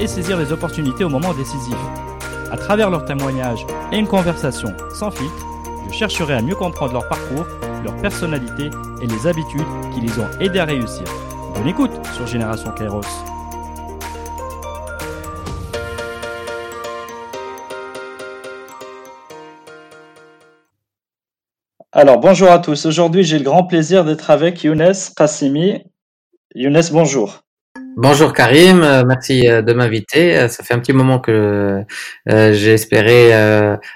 et saisir les opportunités au moment décisif. À travers leurs témoignages et une conversation sans filtre, je chercherai à mieux comprendre leur parcours, leur personnalité et les habitudes qui les ont aidés à réussir. Bonne écoute sur Génération Kairos. Alors, bonjour à tous. Aujourd'hui, j'ai le grand plaisir d'être avec Younes Qassimi. Younes, bonjour. Bonjour Karim, euh, merci euh, de m'inviter. Euh, ça fait un petit moment que j'ai espéré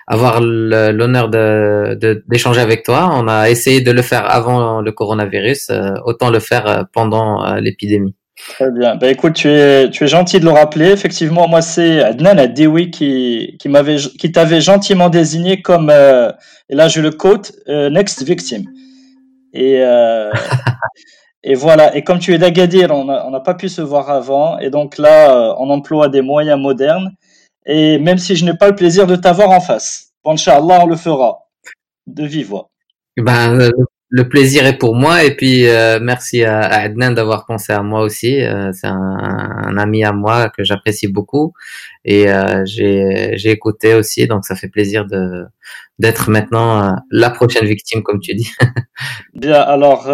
avoir l'honneur d'échanger avec toi. On a essayé de le faire avant le coronavirus, autant le faire pendant l'épidémie. Très bien. Ben, écoute, tu es, tu es gentil de le rappeler. Effectivement, moi, c'est Adnan Adewi qui, qui m'avait, qui t'avait gentiment désigné comme, et là, je le quote, next victim. Et, Et voilà, et comme tu es d'Agadir, on n'a pas pu se voir avant, et donc là, euh, on emploie des moyens modernes, et même si je n'ai pas le plaisir de t'avoir en face, Inch'Allah, on le fera, de vive voix. Ben, euh, le plaisir est pour moi, et puis euh, merci à, Adnan d'avoir pensé à moi aussi, c'est un, ami à moi que j'apprécie beaucoup, et j'ai écouté aussi, donc ça fait plaisir de d'être maintenant la prochaine victime, comme tu dis. Bien, alors...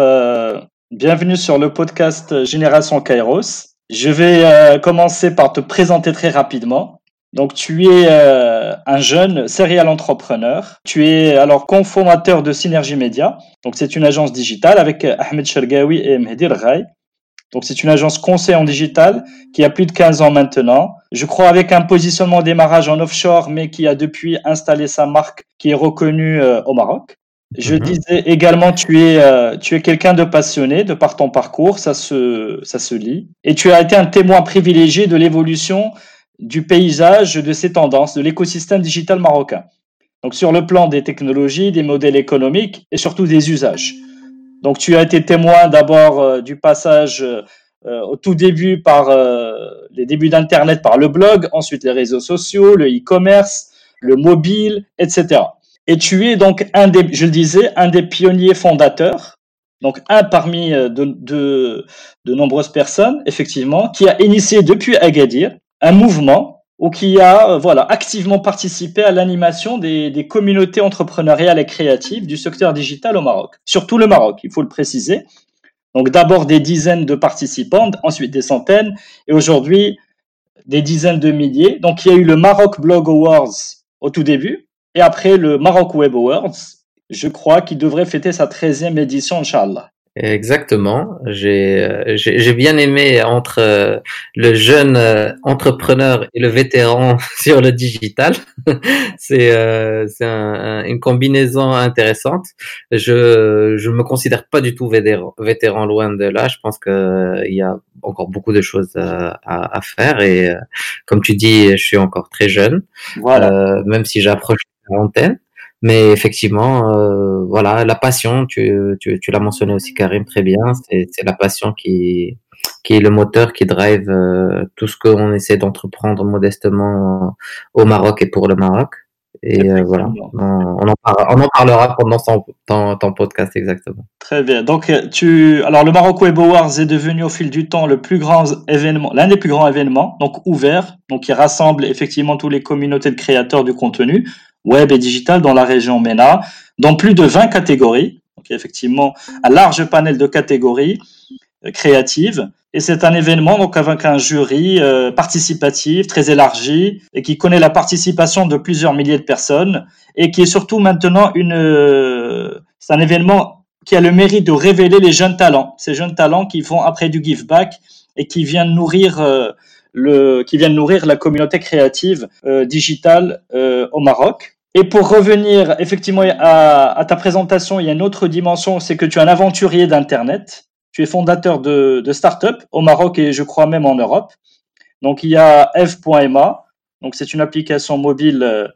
Bienvenue sur le podcast Génération Kairos. Je vais euh, commencer par te présenter très rapidement. Donc, tu es euh, un jeune serial entrepreneur. Tu es alors conformateur de Synergie Média. Donc, c'est une agence digitale avec euh, Ahmed Shergawi et Mehdi Rai. Donc, c'est une agence conseil en digital qui a plus de 15 ans maintenant. Je crois avec un positionnement démarrage en offshore, mais qui a depuis installé sa marque qui est reconnue au Maroc. Je mhm. disais également, tu es, euh, tu es quelqu'un de passionné de par ton parcours, ça se, ça se lit. Et tu as été un témoin privilégié de l'évolution du paysage, de ces tendances, de l'écosystème digital marocain. Donc sur le plan des technologies, des modèles économiques et surtout des usages. Donc tu as été témoin d'abord euh, du passage euh, au tout début par les débuts d'Internet par le blog, ensuite les réseaux sociaux, le e-commerce, le mobile, etc. Et tu es donc un des, je le disais, un des pionniers fondateurs, donc un parmi euh, de, de, de nombreuses personnes, effectivement, qui a initié depuis Agadir un mouvement ou qui a euh, voilà activement participé à l'animation des, des, communautés entrepreneuriales et créatives du secteur digital au Maroc, surtout le Maroc, il faut le préciser. Donc d'abord des dizaines de participants, ensuite des centaines, et aujourd'hui des dizaines de milliers. Donc il y a eu le Maroc Blog Awards au tout début, et après le Maroc Web Awards, je crois qu'il devrait fêter sa 13e édition, Inch'Allah. Exactement. J'ai j'ai bien aimé entre euh, le jeune euh, entrepreneur et le vétéran sur le digital. c'est euh, c'est un, une combinaison intéressante. Je je me considère pas du tout vétéran, vétéran loin de là. Je pense que il y a encore beaucoup de choses à, à, faire et comme tu dis, je suis encore très jeune. Voilà. même si j'approche antenne. Mais effectivement, euh, voilà, la passion, tu, tu, tu l'as mentionné aussi Karim très bien, c'est la passion qui, qui est le moteur qui drive euh, tout ce qu'on essaie d'entreprendre modestement au Maroc et pour le Maroc. Et euh, voilà, on, en on, en parlera pendant ton, ton, podcast exactement. Très bien. Donc, tu, alors le Maroc Web Awards est devenu au fil du temps le plus grand événement, l'un des plus grands événements, donc ouvert, donc qui rassemble effectivement tous les communautés de créateurs du contenu web et digital dans la région MENA, dans plus de 20 catégories. Donc effectivement, un large panel de catégories euh, créatives. Et c'est un événement donc avec un jury euh, participatif très élargi et qui connaît la participation de plusieurs milliers de personnes et qui est surtout maintenant euh, un événement qui a le mérite de révéler les jeunes talents, ces jeunes talents qui font après du give back et qui viennent nourrir le qui viennent nourrir la communauté créative digitale au Maroc. Et pour revenir effectivement à, ta présentation, il y a une autre dimension, c'est que tu es un aventurier d'Internet. Tu es fondateur de, de start-up au Maroc et je crois même en Europe. Donc il y a F.ma Donc c'est une application mobile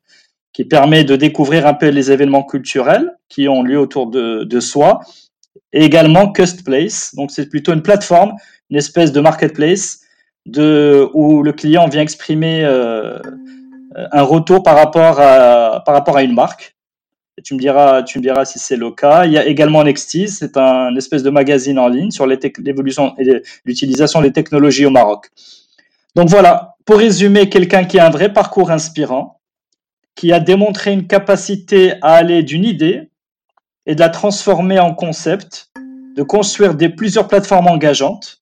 qui permet de découvrir un peu les événements culturels qui ont lieu autour de, soi. Et également Cust Place. Donc c'est plutôt une plateforme, une espèce de marketplace de, où le client vient exprimer euh, un retour par rapport à, une marque. Tu me diras, si c'est le cas. Il y a également Nextis, c'est un espèce de magazine en ligne sur l'évolution et l'utilisation des technologies au Maroc. Donc voilà, pour résumer, quelqu'un qui a un vrai parcours inspirant, qui a démontré une capacité à aller d'une idée et de la transformer en concept, de construire plusieurs plateformes engageantes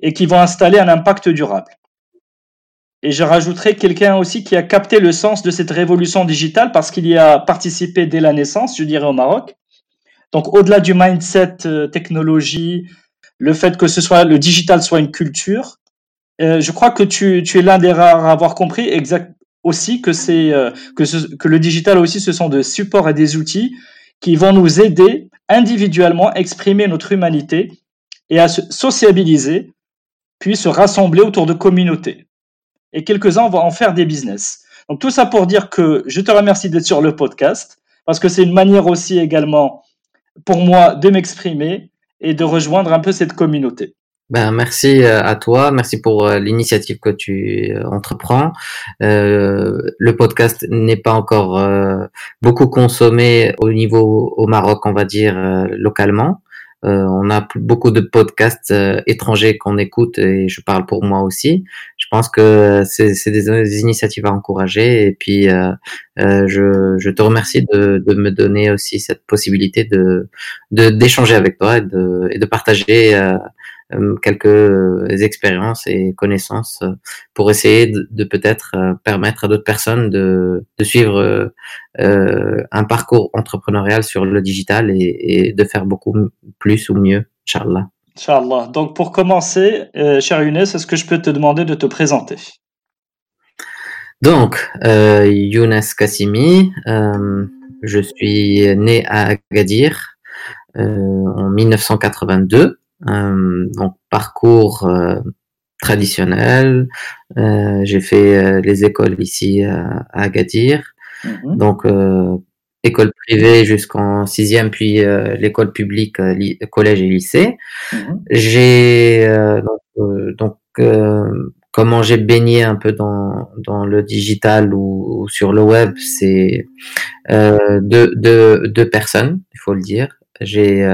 et qui vont installer un impact durable. Et je rajouterai quelqu'un aussi qui a capté le sens de cette révolution digitale parce qu'il y a participé dès la naissance, je dirais, au Maroc. Donc, au-delà du mindset euh, technologie, le fait que ce soit le digital soit une culture, euh, je crois que tu, es l'un des rares à avoir compris aussi que c'est euh, que, que le digital aussi ce sont des supports et des outils qui vont nous aider individuellement à exprimer notre humanité et à se sociabiliser, puis se rassembler autour de communautés et quelques-uns vont en faire des business. Donc tout ça pour dire que je te remercie d'être sur le podcast parce que c'est une manière aussi également pour moi de m'exprimer et de rejoindre un peu cette communauté. Ben, merci euh, à toi, merci pour euh, l'initiative que tu euh, entreprends. Le podcast n'est pas encore beaucoup consommé au niveau au Maroc, on va dire localement. Euh, on a beaucoup de podcasts euh, étrangers qu'on écoute et je parle pour moi aussi. Je pense que c'est des, initiatives à encourager et puis euh, je, je, te remercie de, de, me donner aussi cette possibilité de d'échanger avec toi et de, et de partager euh, quelques euh, expériences et connaissances euh, pour essayer de, peut-être permettre à d'autres personnes de, de suivre un parcours entrepreneurial sur le digital et, et de faire beaucoup plus ou mieux, Inch'Allah. Inch'Allah. Donc pour commencer, euh, cher Younes, est-ce que je peux te demander de te présenter? Donc, euh, Younes Kassimi, euh, je suis né à Agadir euh, en 1982. Euh, donc parcours euh, traditionnel. Euh, j'ai fait les écoles ici à, Agadir. Mhm. Donc école privée jusqu'en sixième, puis l'école publique, collège et lycée. Mhm. J'ai donc, comment j'ai baigné un peu dans, dans le digital ou, sur le web, c'est deux, deux, deux personnes, il faut le dire. J'ai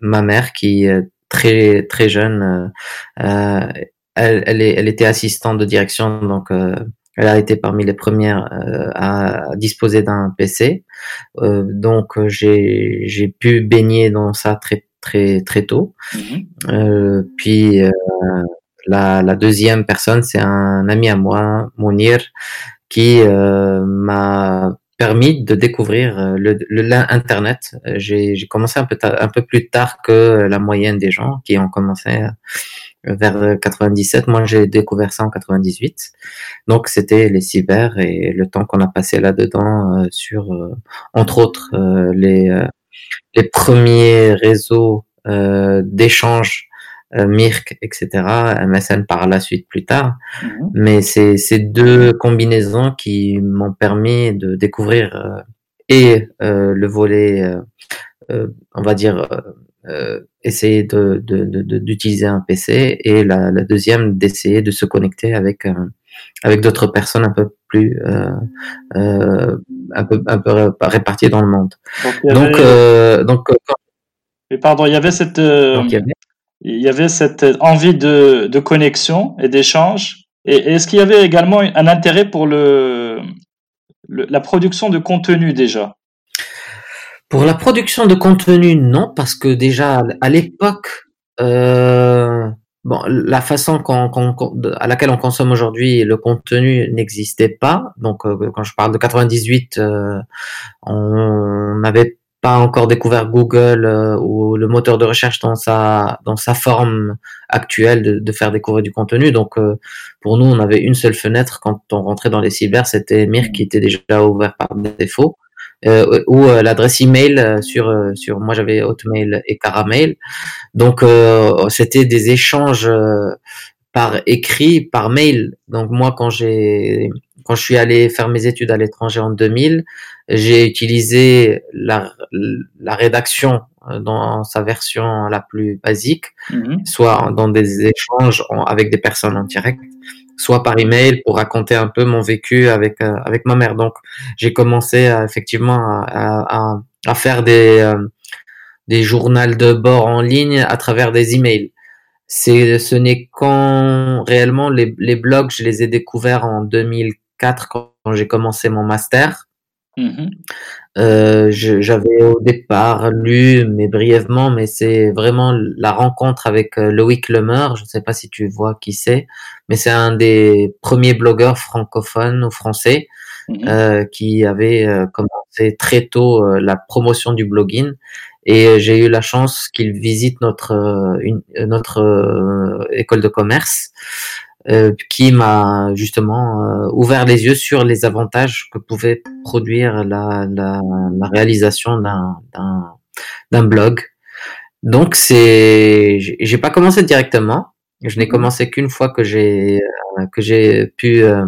ma mère qui très très jeune. Euh, euh, elle, elle, est, elle, était assistante de direction, donc euh, elle a été parmi les premières à disposer d'un PC. donc j'ai j'ai pu baigner dans ça très très très tôt. Mm-hmm. puis la, la, deuxième personne, c'est un ami à moi, Mounir, qui m'a permis de découvrir euh, le, l'internet. Euh, j'ai, commencé un peu un peu plus tard que la moyenne des gens qui ont commencé euh, vers 97. Moi, j'ai découvert ça en 98. Donc, c'était les cyber et le temps qu'on a passé là-dedans sur, entre autres, les les premiers réseaux d'échange euh, Mirk, etc., MSN par la suite plus tard. Mhm. Mais c'est ces deux combinaisons qui m'ont permis de découvrir euh, et euh, le volet, on va dire, essayer de, d'utiliser un PC et la, la deuxième d'essayer de se connecter avec avec d'autres personnes un peu plus un peu un peu réparties dans le monde. Donc donc, mais pardon, il y avait cette il y avait cette envie de, de connexion et d'échange. Et, est-ce qu'il y avait également un intérêt pour le, la production de contenu déjà? Pour la production de contenu, non, parce que déjà à l'époque, euh, bon, la façon à laquelle on consomme aujourd'hui le contenu n'existait pas. Donc, euh, quand je parle de 98, euh, on n'avait pas encore découvert Google euh, ou le moteur de recherche dans sa dans sa forme actuelle de, de faire découvrir du contenu. Donc euh, pour nous, on avait une seule fenêtre quand on rentrait dans les cyber, c'était Mir qui était déjà ouvert par défaut. Euh, ou l'adresse email sur sur moi j'avais Hotmail et Caramel. Donc c'était des échanges par écrit, par mail. Donc moi, quand j'ai quand je suis allé faire mes études à l'étranger en 2000, j'ai utilisé la, la rédaction dans sa version la plus basique, mhm. soit dans des échanges avec des personnes en direct, soit par email pour raconter un peu mon vécu avec euh, avec ma mère. Donc j'ai commencé à, effectivement à, à, à, faire des euh, des journaux de bord en ligne à travers des emails. C'est ce n'est quand réellement les, les blogs, je les ai découverts en 2004 quand j'ai commencé mon master. Mhm. Euh, j'avais au départ lu, mais brièvement, mais c'est vraiment la rencontre avec euh, Loïc Lemeur. Je ne sais pas si tu vois qui c'est, mais c'est un des premiers blogueurs francophones ou français mhm. euh, qui avait commencé très tôt la promotion du blogging. Et j'ai eu la chance qu'il visite notre une, notre école de commerce. Euh, qui m'a justement euh, ouvert les yeux sur les avantages que pouvait produire la, la, la réalisation d'un blog. Donc c'est, j'ai pas commencé directement. Je n'ai mhm. commencé qu'une fois que j'ai euh, que j'ai pu euh,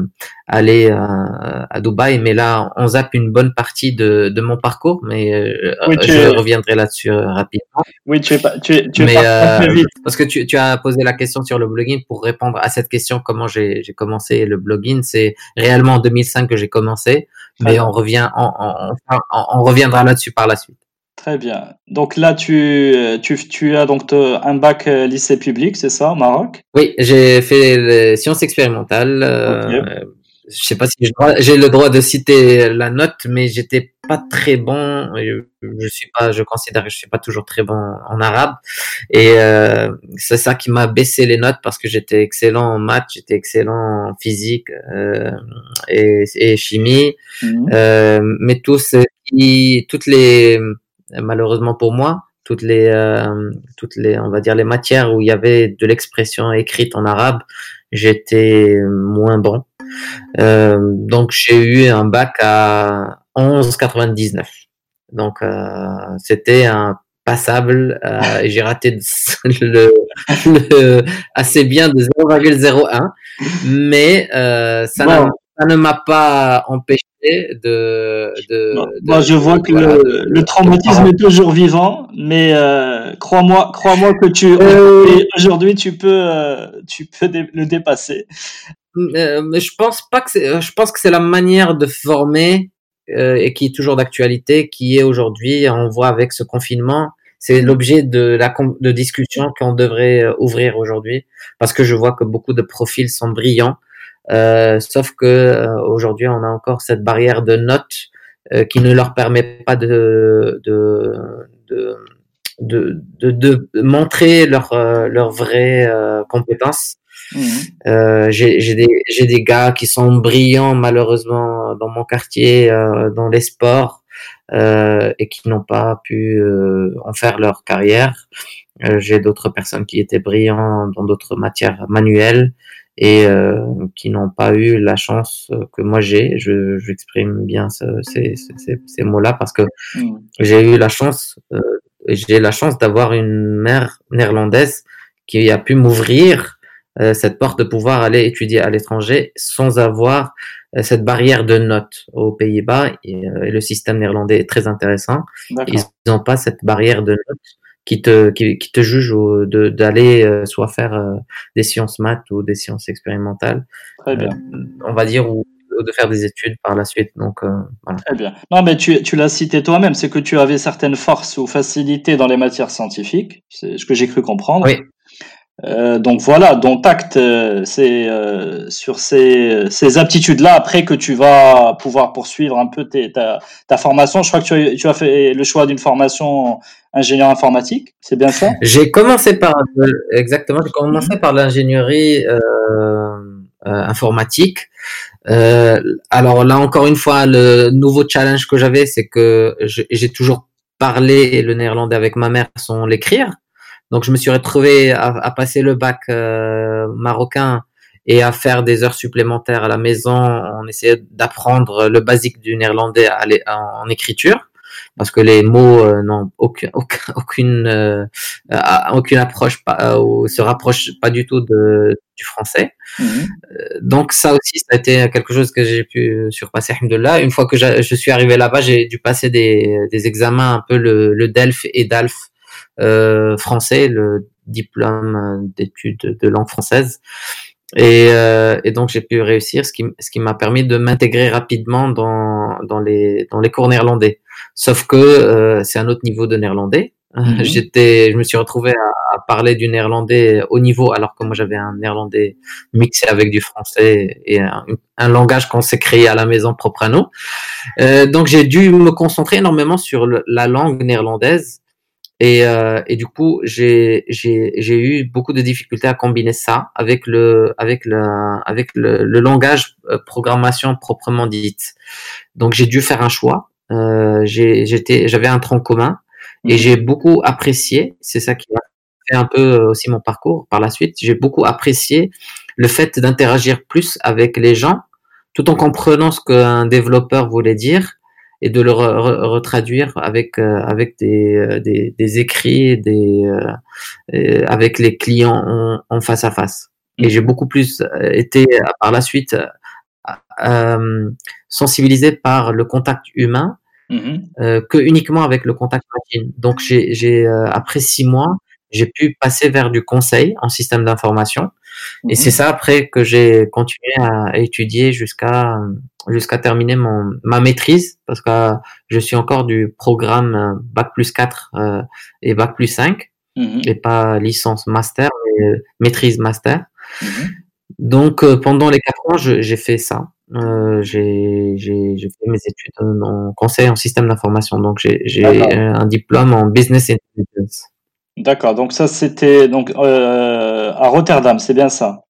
aller à, à, Dubaï, mais là on zappe une bonne partie de, de mon parcours, mais euh, je reviendrai là-dessus rapidement. Oui, tu es pas, tu es, tu es mais, vite. parce que tu, tu, as posé la question sur le blogging pour répondre à cette question comment j'ai commencé le blogging, c'est réellement en 2005 que j'ai commencé, mais on revient, on, on, on, on reviendra là-dessus par la suite. Très bien. Donc là, tu, tu, tu as donc un bac euh, lycée public, c'est ça, au Maroc? Oui, j'ai fait les sciences expérimentales. Euh, je sais pas si j'ai le droit de citer la note, mais j'étais pas très bon. Je, suis pas, je considère que je suis pas toujours très bon en arabe, et euh, c'est ça qui m'a baissé les notes parce que j'étais excellent en maths, j'étais excellent en physique euh, et, et, chimie, mmh. euh, mais qui, toutes les malheureusement pour moi, toutes les, euh, toutes les, on va dire les matières où il y avait de l'expression écrite en arabe, j'étais moins bon. Euh, donc j'ai eu un bac à 11,99. Donc euh, c'était un passable. et j'ai raté le, assez bien de 0,01, mais ça, ça ne m'a pas empêché de. de, Moi, je vois que le, traumatisme est toujours vivant, mais euh, crois-moi, crois-moi que tu euh, aujourd'hui tu peux, euh, tu peux le dépasser. mais je pense pas que c'est, je pense que c'est la manière de former et qui est toujours d'actualité, qui est aujourd'hui, on voit avec ce confinement, c'est l'objet de la de discussion qu'on devrait ouvrir aujourd'hui, parce que je vois que beaucoup de profils sont brillants euh, sauf que euh, aujourd'hui, on a encore cette barrière de notes euh, qui ne leur permet pas de, de, de de, de, de, montrer leur, leur vraie compétence. Mmh. Euh, j'ai des, des gars qui sont brillants malheureusement dans mon quartier, euh, dans les sports, euh, et qui n'ont pas pu en faire leur carrière. j'ai d'autres personnes qui étaient brillants dans d'autres matières manuelles et euh, qui n'ont pas eu la chance que moi j'ai. Je j'exprime bien ce, ces, ces, ces mots-là parce que mm. j'ai eu la chance, euh, j'ai la chance d'avoir une mère néerlandaise qui a pu m'ouvrir euh, cette porte de pouvoir aller étudier à l'étranger sans avoir cette barrière de notes aux Pays-Bas et, et, le système néerlandais est très intéressant. Ils n'ont pas cette barrière de notes qui te qui, qui te juge d'aller euh, soit faire euh, des sciences maths ou des sciences expérimentales. Très bien. Euh, on va dire ou de faire des études par la suite. Donc, voilà. Très bien. Non, mais tu, tu l'as cité toi-même, c'est que tu avais certaines forces ou facilités dans les matières scientifiques, c'est ce que j'ai cru comprendre. Oui. Euh, donc voilà, ton tact, euh, c'est euh, sur ces, ces aptitudes-là après que tu vas pouvoir poursuivre un peu ta, ta, formation. Je crois que tu as, tu as fait le choix d'une formation ingénieur informatique, c'est bien ça? J'ai commencé par exactement, j'ai commencé par l'ingénierie informatique. alors là encore une fois, le nouveau challenge que j'avais, c'est que j'ai toujours parlé le néerlandais avec ma mère sans l'écrire. Donc je me suis retrouvé à, à passer le bac euh, marocain et à faire des heures supplémentaires à la maison. On essayait d'apprendre le basique du néerlandais en, écriture. parce que les mots n'ont aucun, aucune aucune approche pas, ou se rapprochent pas du tout de, du français. Mhm. donc ça aussi, ça a été quelque chose que j'ai pu surpasser. Là, une fois que je suis arrivé là-bas, j'ai dû passer des, des examens un peu le, le DELF et DALF euh, français, le diplôme d'études de langue française. Et, euh, et donc j'ai pu réussir, ce qui, ce qui m'a permis de m'intégrer rapidement dans, dans, les, dans les cours néerlandais. Sauf que euh, c'est un autre niveau de néerlandais. Mhm. J'étais, je me suis retrouvé à, parler du néerlandais au niveau, alors que moi j'avais un néerlandais mixé avec du français et un, un langage qu'on s'est créé à la maison propre à nous. Euh, donc j'ai dû me concentrer énormément sur la langue néerlandaise et, euh, et du coup, j'ai eu beaucoup de difficultés à combiner ça avec le, avec le, avec le, le langage euh, programmation proprement dite. Donc, j'ai dû faire un choix. Euh, J'avais un tronc commun et mhm. j'ai beaucoup apprécié. C'est ça qui a fait un peu euh, aussi mon parcours par la suite. J'ai beaucoup apprécié le fait d'interagir plus avec les gens, tout en comprenant ce qu'un développeur voulait dire et de le retraduire avec euh, avec des, euh, des, des, écrits, des euh, avec les clients en, face à face. Et j'ai beaucoup plus été par la suite sensibilisé par le contact humain mm-hmm. que uniquement avec le contact machine. Donc j'ai après six mois, j'ai pu passer vers du conseil en système d'information. Et c'est mhm. ça après que j'ai continué à étudier jusqu'à jusqu'à terminer mon ma maîtrise parce que je suis encore du programme bac plus 4 euh, et bac plus 5 mhm. et pas licence master mais maîtrise master. Mhm. Donc euh, pendant les quatre ans, j'ai fait ça. Euh, j'ai fait mes études en conseil en système d'information. Donc j'ai un diplôme en business intelligence. D'accord, donc ça c'était donc euh, à Rotterdam, c'est bien ça?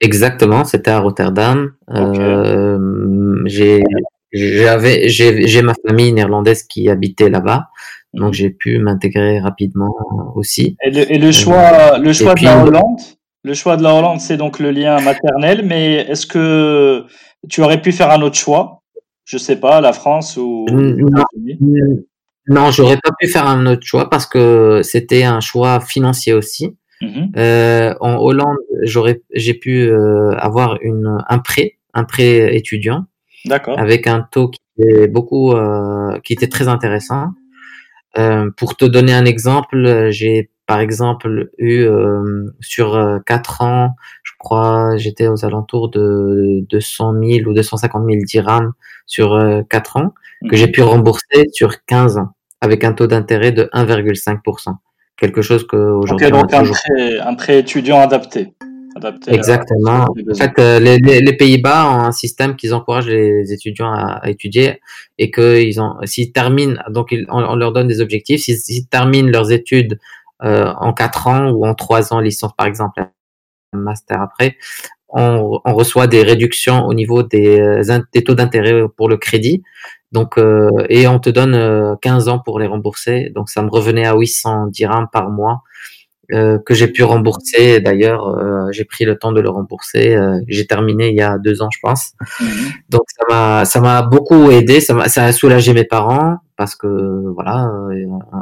Exactement, c'était à Rotterdam. Euh, j'ai j'avais j'ai ma famille néerlandaise qui habitait là-bas, donc j'ai pu m'intégrer rapidement aussi. Et le, et le choix le choix de la Hollande, le choix de la Hollande, c'est donc le lien maternel, mais est-ce que tu aurais pu faire un autre choix? Je sais pas, la France ou non, j'aurais pas pu faire un autre choix parce que c'était un choix financier aussi. Mhm. Euh, en Hollande, j'aurais, j'ai pu euh, avoir une, un prêt, un prêt étudiant, d'accord, avec un taux qui était beaucoup, euh, qui était très intéressant. Euh, pour te donner un exemple, j'ai par exemple eu euh, sur quatre ans, je crois, j'étais aux alentours de 200 000 ou 250 000 dirhams sur quatre ans que j'ai pu rembourser sur 15 ans avec un taux d'intérêt de 1,5%. Quelque chose que aujourd'hui donc un, prêt, étudiant adapté. Exactement. En fait, euh, les, les, Pays-Bas ont un système qui encourage les étudiants à, étudier et qu'ils ont, s'ils terminent, donc on, leur donne des objectifs, s'ils terminent leurs études euh, en 4 ans ou en 3 ans, licence par exemple, un master après, on, on, reçoit des réductions au niveau des, euh, des taux d'intérêt pour le crédit. Donc, euh, et on te donne 15 euh, ans pour les rembourser. Donc, ça me revenait à 800 dirhams par mois euh, que j'ai pu rembourser. D'ailleurs, euh, j'ai pris le temps de le rembourser. j'ai terminé il y a deux ans, je pense. Mhm. Donc, ça m'a, ça m'a beaucoup aidé. Ça, m'a, ça a soulagé mes parents parce que voilà,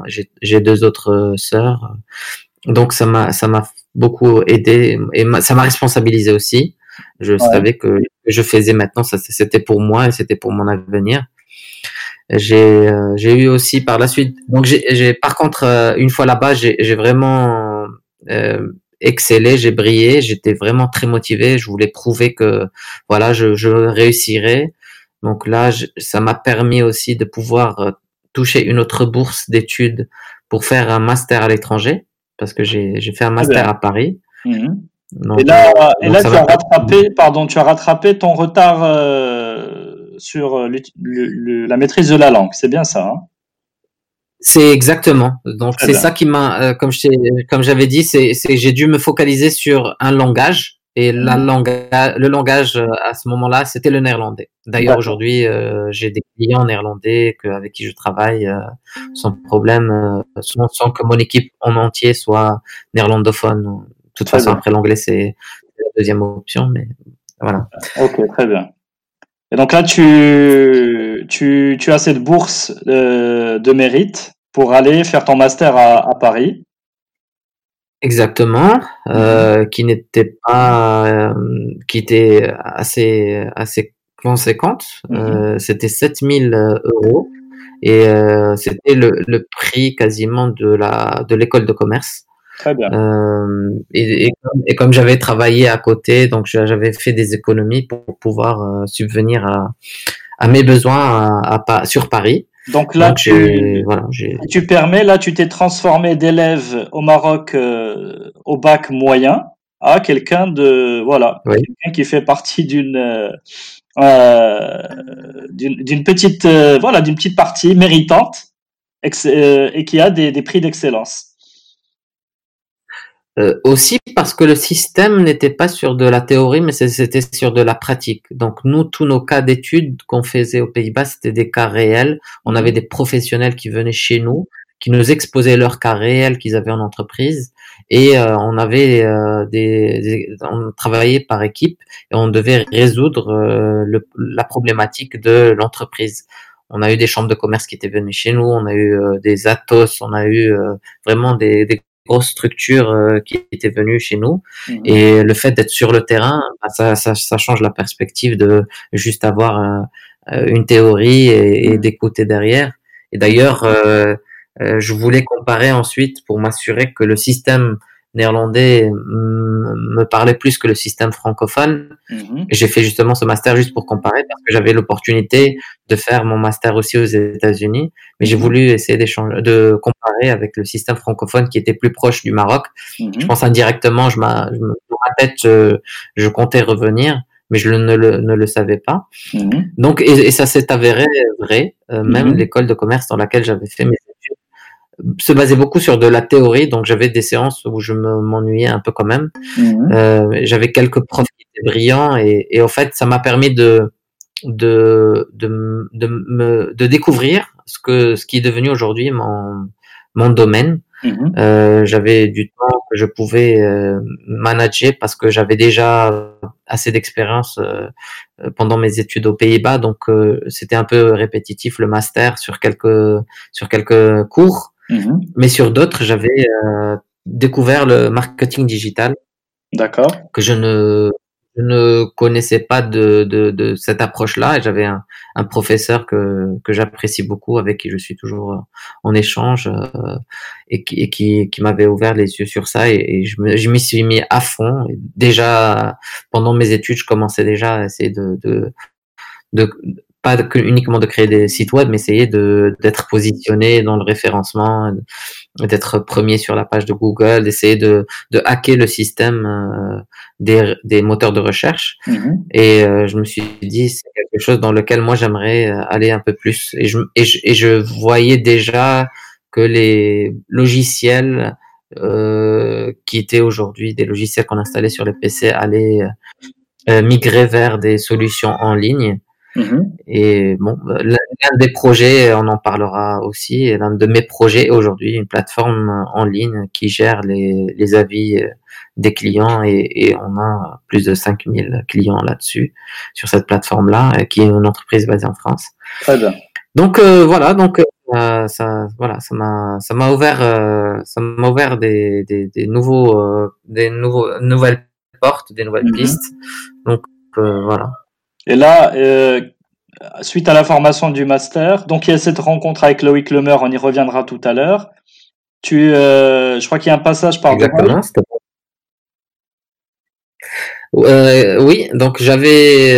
j'ai, j'ai deux autres sœurs. Donc, ça m'a, ça m'a beaucoup aidé et ça m'a responsabilisé aussi. Je savais que je faisais maintenant, ça, c'était pour moi et c'était pour mon avenir. J'ai euh, j'ai eu aussi par la suite. Donc j'ai par contre euh, une fois là-bas, j'ai vraiment euh, excellé, j'ai brillé, j'étais vraiment très motivé. Je voulais prouver que voilà, je, je réussirais. Donc là, ça m'a permis aussi de pouvoir euh, toucher une autre bourse d'études pour faire un master à l'étranger, parce que j'ai fait un master à Paris. Mhm. et là, et là tu as rattrapé, pardon, tu as rattrapé ton retard sur euh, la maîtrise de la langue. C'est bien ça. Hein? C'est exactement. Donc c'est ça qui m'a, euh, comme j'avais dit, c'est j'ai dû me focaliser sur un langage et la mhm. langue, le langage euh, à ce moment-là, c'était le néerlandais. D'ailleurs aujourd'hui, j'ai des clients néerlandais que, avec qui je travaille sans problème, sans, que mon équipe en entier soit néerlandophone. De toute façon, après l'anglais, c'est la deuxième option, mais voilà. Ok, très bien. Et donc là, tu, tu, tu, as cette bourse de mérite pour aller faire ton master à, à Paris. Exactement, euh, qui n'était pas, euh, qui était assez assez conséquente. Mhm. Euh, c'était 7000 euros et euh, c'était le, le, prix quasiment de la de l'école de commerce. Très bien. Euh, et, comme j'avais travaillé à côté, donc j'avais fait des économies pour pouvoir euh, subvenir à, à mes besoins à, à, sur Paris. Donc là, tu, voilà, tu permets, là, tu t'es transformé d'élève au Maroc euh, au bac moyen à quelqu'un de, voilà, quelqu'un qui fait partie d'une, d'une petite, voilà, d'une petite partie méritante et qui a des, des prix d'excellence. Euh, aussi parce que le système n'était pas sur de la théorie, mais c'était sur de la pratique. Donc nous, tous nos cas d'études qu'on faisait aux Pays-Bas, c'était des cas réels. On avait des professionnels qui venaient chez nous, qui nous exposaient leurs cas réels qu'ils avaient en entreprise, et euh, on avait euh, des, on travaillait par équipe et on devait résoudre le, la problématique de l'entreprise. On a eu des chambres de commerce qui étaient venues chez nous, on a eu des Atos, on a eu vraiment des, des grosse structure euh, qui était venue chez nous. Mhm. Et le fait d'être sur le terrain, bah, ça, ça, ça, change la perspective de juste avoir euh, une théorie et, et mhm. d'écouter derrière. Et d'ailleurs, euh, je voulais comparer ensuite pour m'assurer que le système néerlandais me parlait plus que le système francophone. Mhm. J'ai fait justement ce master juste pour comparer parce que j'avais l'opportunité de faire mon master aussi aux États-Unis, mais j'ai mhm. voulu essayer d'échanger, de comparer avec le système francophone qui était plus proche du Maroc. Mhm. Je pense indirectement, je m'a, dans ma tête, je, comptais revenir, mais je ne le, ne le savais pas. Donc, et, ça s'est avéré vrai. Euh, même l'école de commerce dans laquelle j'avais fait mes se basait beaucoup sur de la théorie, donc j'avais des séances où je m'ennuyais un peu quand même. Mhm. Euh, j'avais quelques profs qui étaient brillants et, et en fait, ça m'a permis de de de de, me, de découvrir ce que ce qui est devenu aujourd'hui mon mon domaine. Mhm. Euh, j'avais du temps que je pouvais euh, manager parce que j'avais déjà assez d'expérience euh, pendant mes études aux Pays-Bas, donc euh, c'était un peu répétitif le master sur quelques sur quelques cours. Mhm. Mais sur d'autres, j'avais euh, découvert le marketing digital. D'accord. Que je ne, je ne connaissais pas de, de, de cette approche-là. Et j'avais un, un, professeur que, que j'apprécie beaucoup, avec qui je suis toujours euh, en échange, euh, et qui, et qui, qui m'avait ouvert les yeux sur ça. Et, et je m'y suis mis à fond. Et déjà, pendant mes études, je commençais déjà à essayer de, de de, pas que, uniquement de créer des sites web, mais essayer de d'être positionné dans le référencement, d'être premier sur la page de Google, d'essayer de, de hacker le système euh, des, des moteurs de recherche. Mm-hmm. Et euh, je me suis dit, c'est quelque chose dans lequel moi j'aimerais euh, aller un peu plus. Et je, et je, et je voyais déjà que les logiciels euh, qui étaient aujourd'hui des logiciels qu'on installait sur les PC allaient migrer vers des solutions en ligne. Mhm. Et bon, l'un des projets, on en parlera aussi, l'un de mes projets aujourd'hui une plateforme en ligne qui gère les, les avis euh, des clients et, et, on a plus de 5000 clients là-dessus, sur cette plateforme-là, euh, qui est une entreprise basée en France. Très bien. Donc euh, voilà, donc euh, ça, voilà, ça m'a, ça m'a ouvert, euh, ça m'a ouvert des, des, des nouveaux, des nouveaux, nouvelles portes, des nouvelles mhm. pistes. Donc voilà. Et là, euh, suite à la formation du master, donc il y a cette rencontre avec Loïc Lemer, on y reviendra tout à l'heure. Tu, euh, je crois qu'il y a un passage par Exactement. Euh, oui, donc j'avais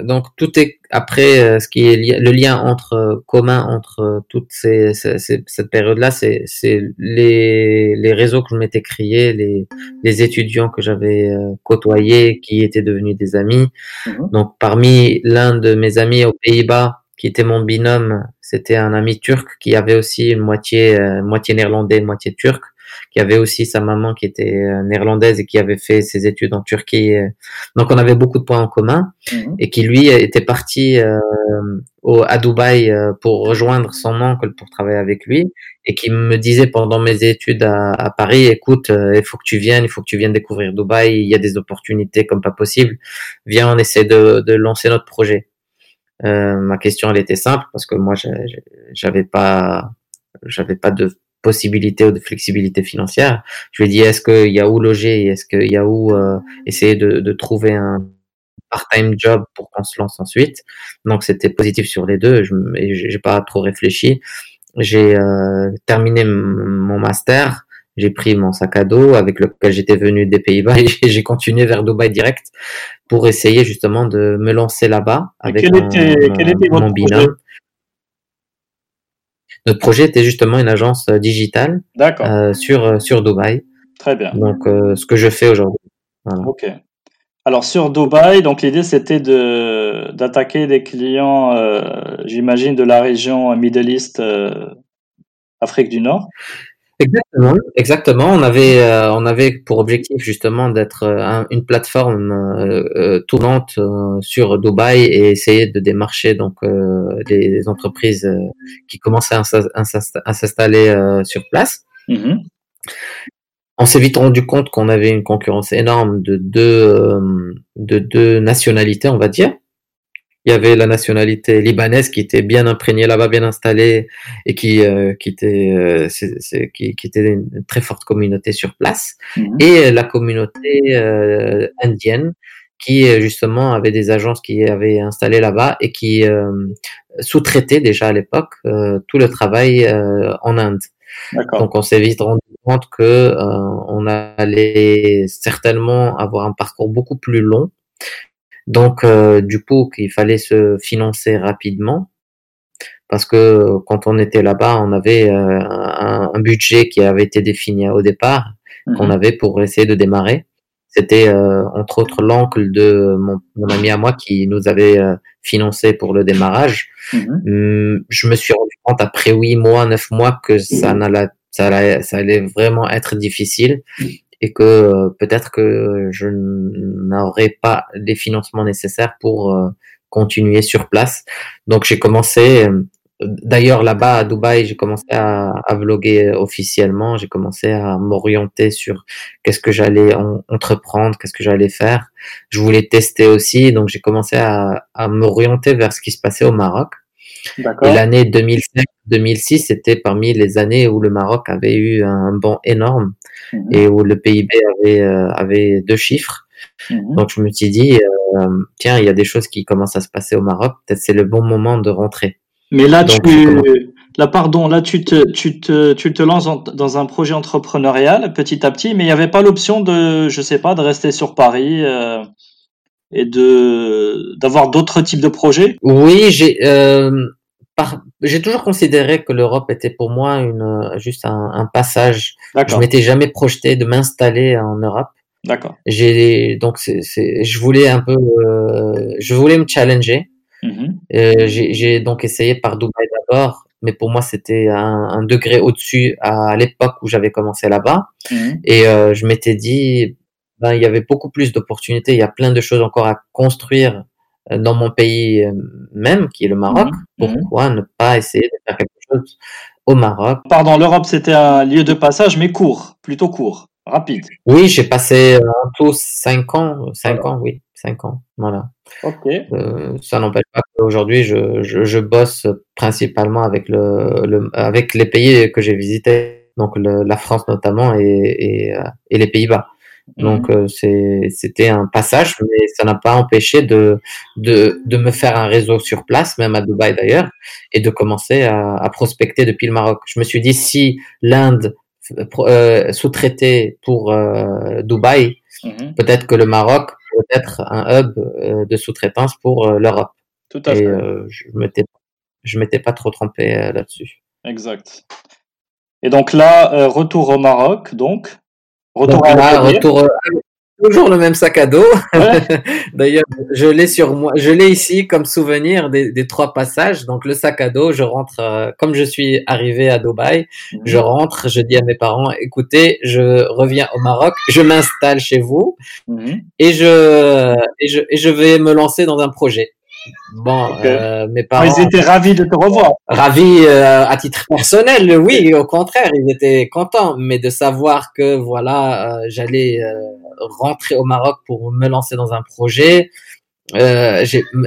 donc tout est après euh, ce qui est le lien entre euh, commun entre euh, toutes ces, ces, cette période-là, c'est c'est les les réseaux que je m'étais créés, les les étudiants que j'avais côtoyés, qui étaient devenus des amis. Mhm. Donc parmi l'un de mes amis aux Pays-Bas, qui était mon binôme, c'était un ami turc qui avait aussi une moitié moitié néerlandais, moitié turc qui avait aussi sa maman qui était euh, néerlandaise et qui avait fait ses études en Turquie. Euh. Donc on avait beaucoup de points en commun mhm. et qui lui était parti euh, au, à Dubaï pour rejoindre son oncle pour travailler avec lui et qui me disait pendant mes études à, à Paris, écoute, il faut que tu viennes, il faut que tu viennes découvrir Dubaï, il y a des opportunités comme pas possible, viens on essaie de, de lancer notre projet. ma question, elle était simple parce que moi, j'avais pas, j'avais pas de possibilité ou de flexibilité financière. Je lui ai dit, est-ce qu'il y a où loger? Est-ce qu'il y a où essayer de, de trouver un part-time job pour qu'on se lance ensuite? Donc c'était positif sur les deux. Je j'ai pas trop réfléchi. J'ai euh, terminé mon master. J'ai pris mon sac à dos avec lequel j'étais venu des Pays-Bas et j'ai continué vers Dubaï direct pour essayer justement de me lancer là-bas avec quel mon, était, quel était mon binôme. Notre projet était justement une agence euh, digitale euh, sur euh, sur Dubaï. Très bien. Donc ce que je fais aujourd'hui. Voilà. Ok. Alors sur Dubaï, donc l'idée c'était de d'attaquer des clients, euh, j'imagine de la région Middle East, euh, Afrique du Nord. Exactement, exactement. On avait euh, on avait pour objectif justement d'être une plateforme tournante sur Dubaï et essayer de démarcher donc les entreprises qui commençaient à s'installer sur place. Mm-hmm on s'est vite rendu compte qu'on avait une concurrence énorme de deux, euh, de deux nationalités, on va dire. Il y avait la nationalité libanaise qui était bien imprégnée là-bas, bien installée et qui, euh, qui, était, euh, qui, qui, était une très forte communauté sur place. Mhm. Et la communauté indienne qui justement avait des agences qui avaient installé là-bas et qui sous-traitaient déjà à l'époque tout le travail en Inde. Donc on s'est vite rendu compte que euh, on allait certainement avoir un parcours beaucoup plus long. Donc euh, du coup qu'il fallait se financer rapidement parce que quand on était là-bas, on avait euh, un, budget qui avait été défini au départ qu'on mhm. avait pour essayer de démarrer. C'était entre autres l'oncle de mon, mon, ami à moi qui nous avait financé pour le démarrage. Mhm. Hum, je me suis rendu compte après huit mois, neuf mois que ça n'allait ça allait, ça allait vraiment être difficile et que euh, peut-être que je n'aurais pas les financements nécessaires pour euh, continuer sur place. Donc j'ai commencé, d'ailleurs là-bas à Dubaï, j'ai commencé à, à, vloguer officiellement, j'ai commencé à m'orienter sur qu'est-ce que j'allais entreprendre, qu'est-ce que j'allais faire. Je voulais tester aussi, donc j'ai commencé à, à m'orienter vers ce qui se passait au Maroc. Et l'année 2005-2006, c'était parmi les années où le Maroc avait eu un bond énorme mhm. et où le PIB avait, euh, avait deux chiffres. Mhm. Donc je me suis dit, euh, tiens, il y a des choses qui commencent à se passer au Maroc, peut-être c'est le bon moment de rentrer. Mais là, tu, là, pardon, là, tu te, tu te, tu te lances dans un projet entrepreneurial petit à petit, mais il n'y avait pas l'option de, je sais pas, de rester sur Paris. Euh et de d'avoir d'autres types de projets? Oui, j'ai euh, j'ai toujours considéré que l'Europe était pour moi une juste un, un passage. Je m'étais jamais projeté de m'installer en Europe. D'accord. J'ai donc c'est je voulais un peu euh, je voulais me challenger. Mm-hmm. euh, j'ai donc essayé par Dubaï d'abord, mais pour moi c'était un, un, degré au-dessus à, l'époque où j'avais commencé là-bas. Mm-hmm. Et euh, je m'étais dit ben, il y avait beaucoup plus d'opportunités. Il y a plein de choses encore à construire euh, dans mon pays euh, même, qui est le Maroc. Mhm. Mhm. Pourquoi ne pas essayer de faire quelque chose au Maroc? Pardon, l'Europe, c'était un lieu de passage, mais court, plutôt court, rapide. Oui, j'ai passé en tout cinq ans, cinq ans, oui, cinq ans, voilà. Ok. Euh, ça n'empêche pas qu'aujourd'hui, je, je, je, bosse principalement avec le, le avec les pays que j'ai visités, donc le, la France notamment et, et, et les Pays-Bas. Donc mhm. euh, c'était un passage, mais ça n'a pas empêché de, de, de, me faire un réseau sur place, même à Dubaï d'ailleurs, et de commencer à, à, prospecter depuis le Maroc. Je me suis dit si l'Inde euh, sous-traitait pour euh, Dubaï, mhm. peut-être que le Maroc peut être un hub euh, de sous-traitance pour euh, l'Europe. Tout à et, fait. je je m'étais pas trop trompé là-dessus. Exact. Et donc là, retour au Maroc, donc Retour, à retour euh, toujours le même sac à dos. D'ailleurs, je l'ai sur moi, je l'ai ici comme souvenir des, des, trois passages. Donc le sac à dos, je rentre euh, comme je suis arrivé à Dubaï, mhm. je rentre, je dis à mes parents écoutez, je reviens au Maroc, je m'installe chez vous mhm. et je et je et je vais me lancer dans un projet. Bon, euh, mes parents. Ils étaient ravis de te revoir. Ravis euh, à titre personnel, oui, au contraire, ils étaient contents, mais de savoir que voilà, euh, j'allais euh, rentrer au Maroc pour me lancer dans un projet, euh,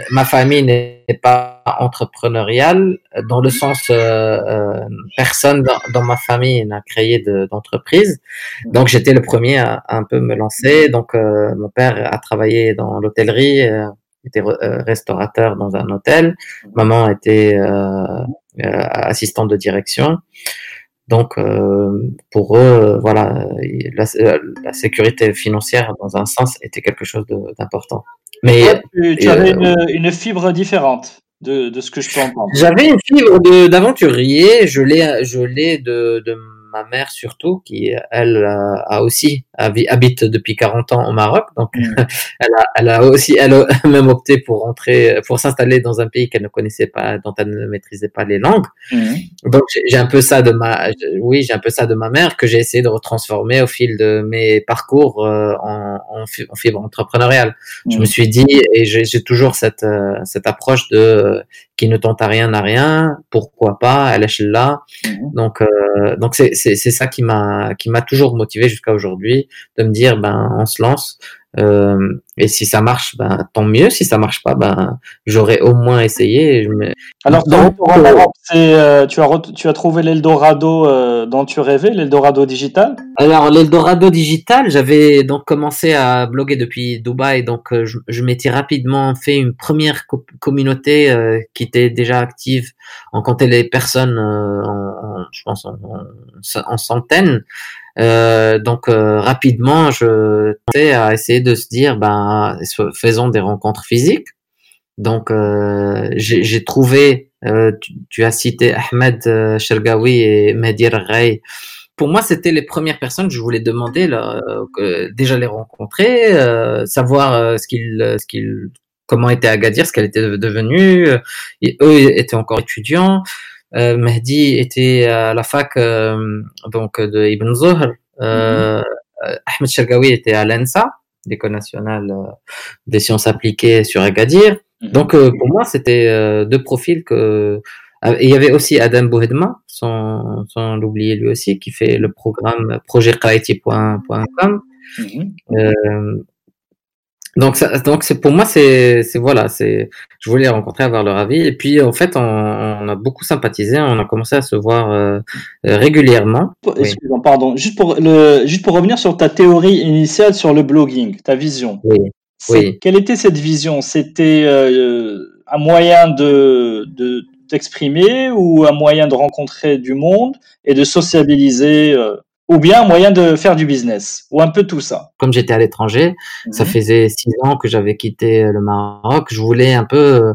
ma famille n'est pas entrepreneuriale dans le sens euh, euh, personne dans, dans, ma famille n'a créé d'entreprise. donc j'étais le premier à, un peu me lancer. Donc euh, mon père a travaillé dans l'hôtellerie, était restaurateur dans un hôtel. Maman était assistante de direction. Donc, euh, pour eux, euh, voilà, la, la, sécurité financière, dans un sens, était quelque chose d'important. Mais tu, avais euh, une, une, fibre différente de, de, ce que je peux entendre. J'avais une fibre d'aventurier. Je l'ai, je l'ai de, de ma mère surtout, qui elle a aussi habite depuis 40 ans au Maroc, donc mm. elle, a, elle a aussi elle a même opté pour rentrer, pour s'installer dans un pays qu'elle ne connaissait pas, dont elle ne maîtrisait pas les langues. Mm. Donc j'ai un peu ça de ma, oui j'ai un peu ça de ma mère que j'ai essayé de retransformer au fil de mes parcours euh, en, en, fibre entrepreneuriale. Je mm. me suis dit et j'ai toujours cette euh, cette approche de qui ne tente à rien n'a rien, pourquoi pas, à l'échelle là. Donc euh, donc c'est c'est ça qui m'a qui m'a toujours motivé jusqu'à aujourd'hui de me dire ben on se lance euh, et si ça marche ben tant mieux. Si ça marche pas ben j'aurais au moins essayé alors Donc, euh, euh, tu as tu as trouvé l'Eldorado euh, dont tu rêvais l'Eldorado digital? Alors l'Eldorado digital j'avais donc commencé à bloguer depuis Dubaï donc je, je m'étais rapidement fait une première communauté qui était déjà active. On comptait les personnes en, je pense en, en centaines euh, donc euh, rapidement, je tentais à essayer de se dire, ben, faisons des rencontres physiques. Donc euh, j'ai trouvé, tu, as cité Ahmed Shergawi et Medir Ray. Pour moi, c'était les premières personnes que je voulais demander, là, déjà les rencontrer, savoir ce qu'ils, ce qu'ils, comment était Agadir, ce qu'elle était devenue. Et eux étaient encore étudiants. Euh, Mahdi était à la fac euh, donc de Ibn Zuhr. Euh, mhm. Ahmed Shargawi était à l'ENSA, l'école nationale des sciences appliquées sur Agadir. Mhm. Donc pour moi, c'était deux profils que il y avait aussi Adam Bouhedma, sans, sans l'oublier lui aussi, qui fait le programme projetqaiti.com. Mm euh, donc, ça, donc c'est pour moi, c'est, c'est voilà, c'est, je voulais les rencontrer, avoir leur avis, et puis en fait, on, on a beaucoup sympathisé, on a commencé à se voir euh, régulièrement. Excusez-moi, pardon, juste pour le, juste pour revenir sur ta théorie initiale sur le blogging, ta vision. Oui. oui. Quelle était cette vision? C'était euh, un moyen de, de t'exprimer ou un moyen de rencontrer du monde et de sociabiliser euh, ou bien un moyen de faire du business, ou un peu tout ça. Comme j'étais à l'étranger, ça mhm. faisait six ans que j'avais quitté le Maroc, je voulais un peu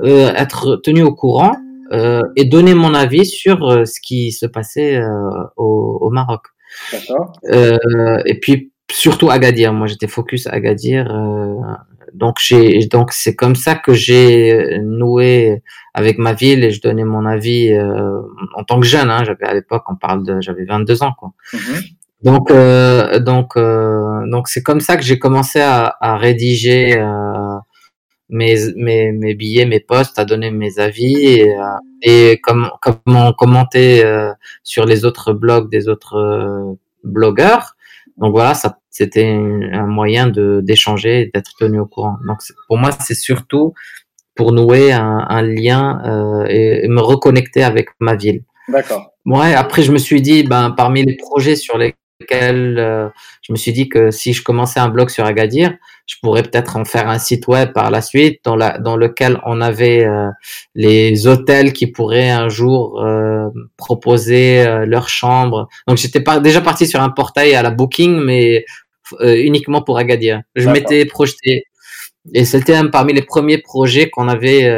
euh, être tenu au courant euh, et donner mon avis sur euh, ce qui se passait euh, au, au, Maroc. D'accord. Euh, et puis surtout Agadir, moi j'étais focus Agadir donc j'ai donc c'est comme ça que j'ai noué avec ma ville et je donnais mon avis euh, en tant que jeune. Hein, j'avais à l'époque, on parle de, j'avais 22 ans quoi. Mm-hmm. Donc euh, donc euh, donc c'est comme ça que j'ai commencé à, à rédiger euh, mes, mes mes billets, mes posts, à donner mes avis et, euh, et comme comment commenter sur les autres blogs des autres blogueurs. Donc voilà, ça c'était un moyen de d'échanger, d'être tenu au courant. Donc pour moi, c'est surtout pour nouer un, un lien euh, et, me reconnecter avec ma ville. D'accord. Ouais. Après, je me suis dit, ben parmi les projets sur lesquels euh, je me suis dit que si je commençais un blog sur Agadir, je pourrais peut-être en faire un site web par la suite dans, la, dans lequel on avait euh, les hôtels qui pourraient un jour euh, proposer leurs chambres. Donc j'étais déjà parti sur un portail à la Booking, mais uniquement pour Agadir. Je m'étais projeté et c'était un parmi les premiers projets qu'on avait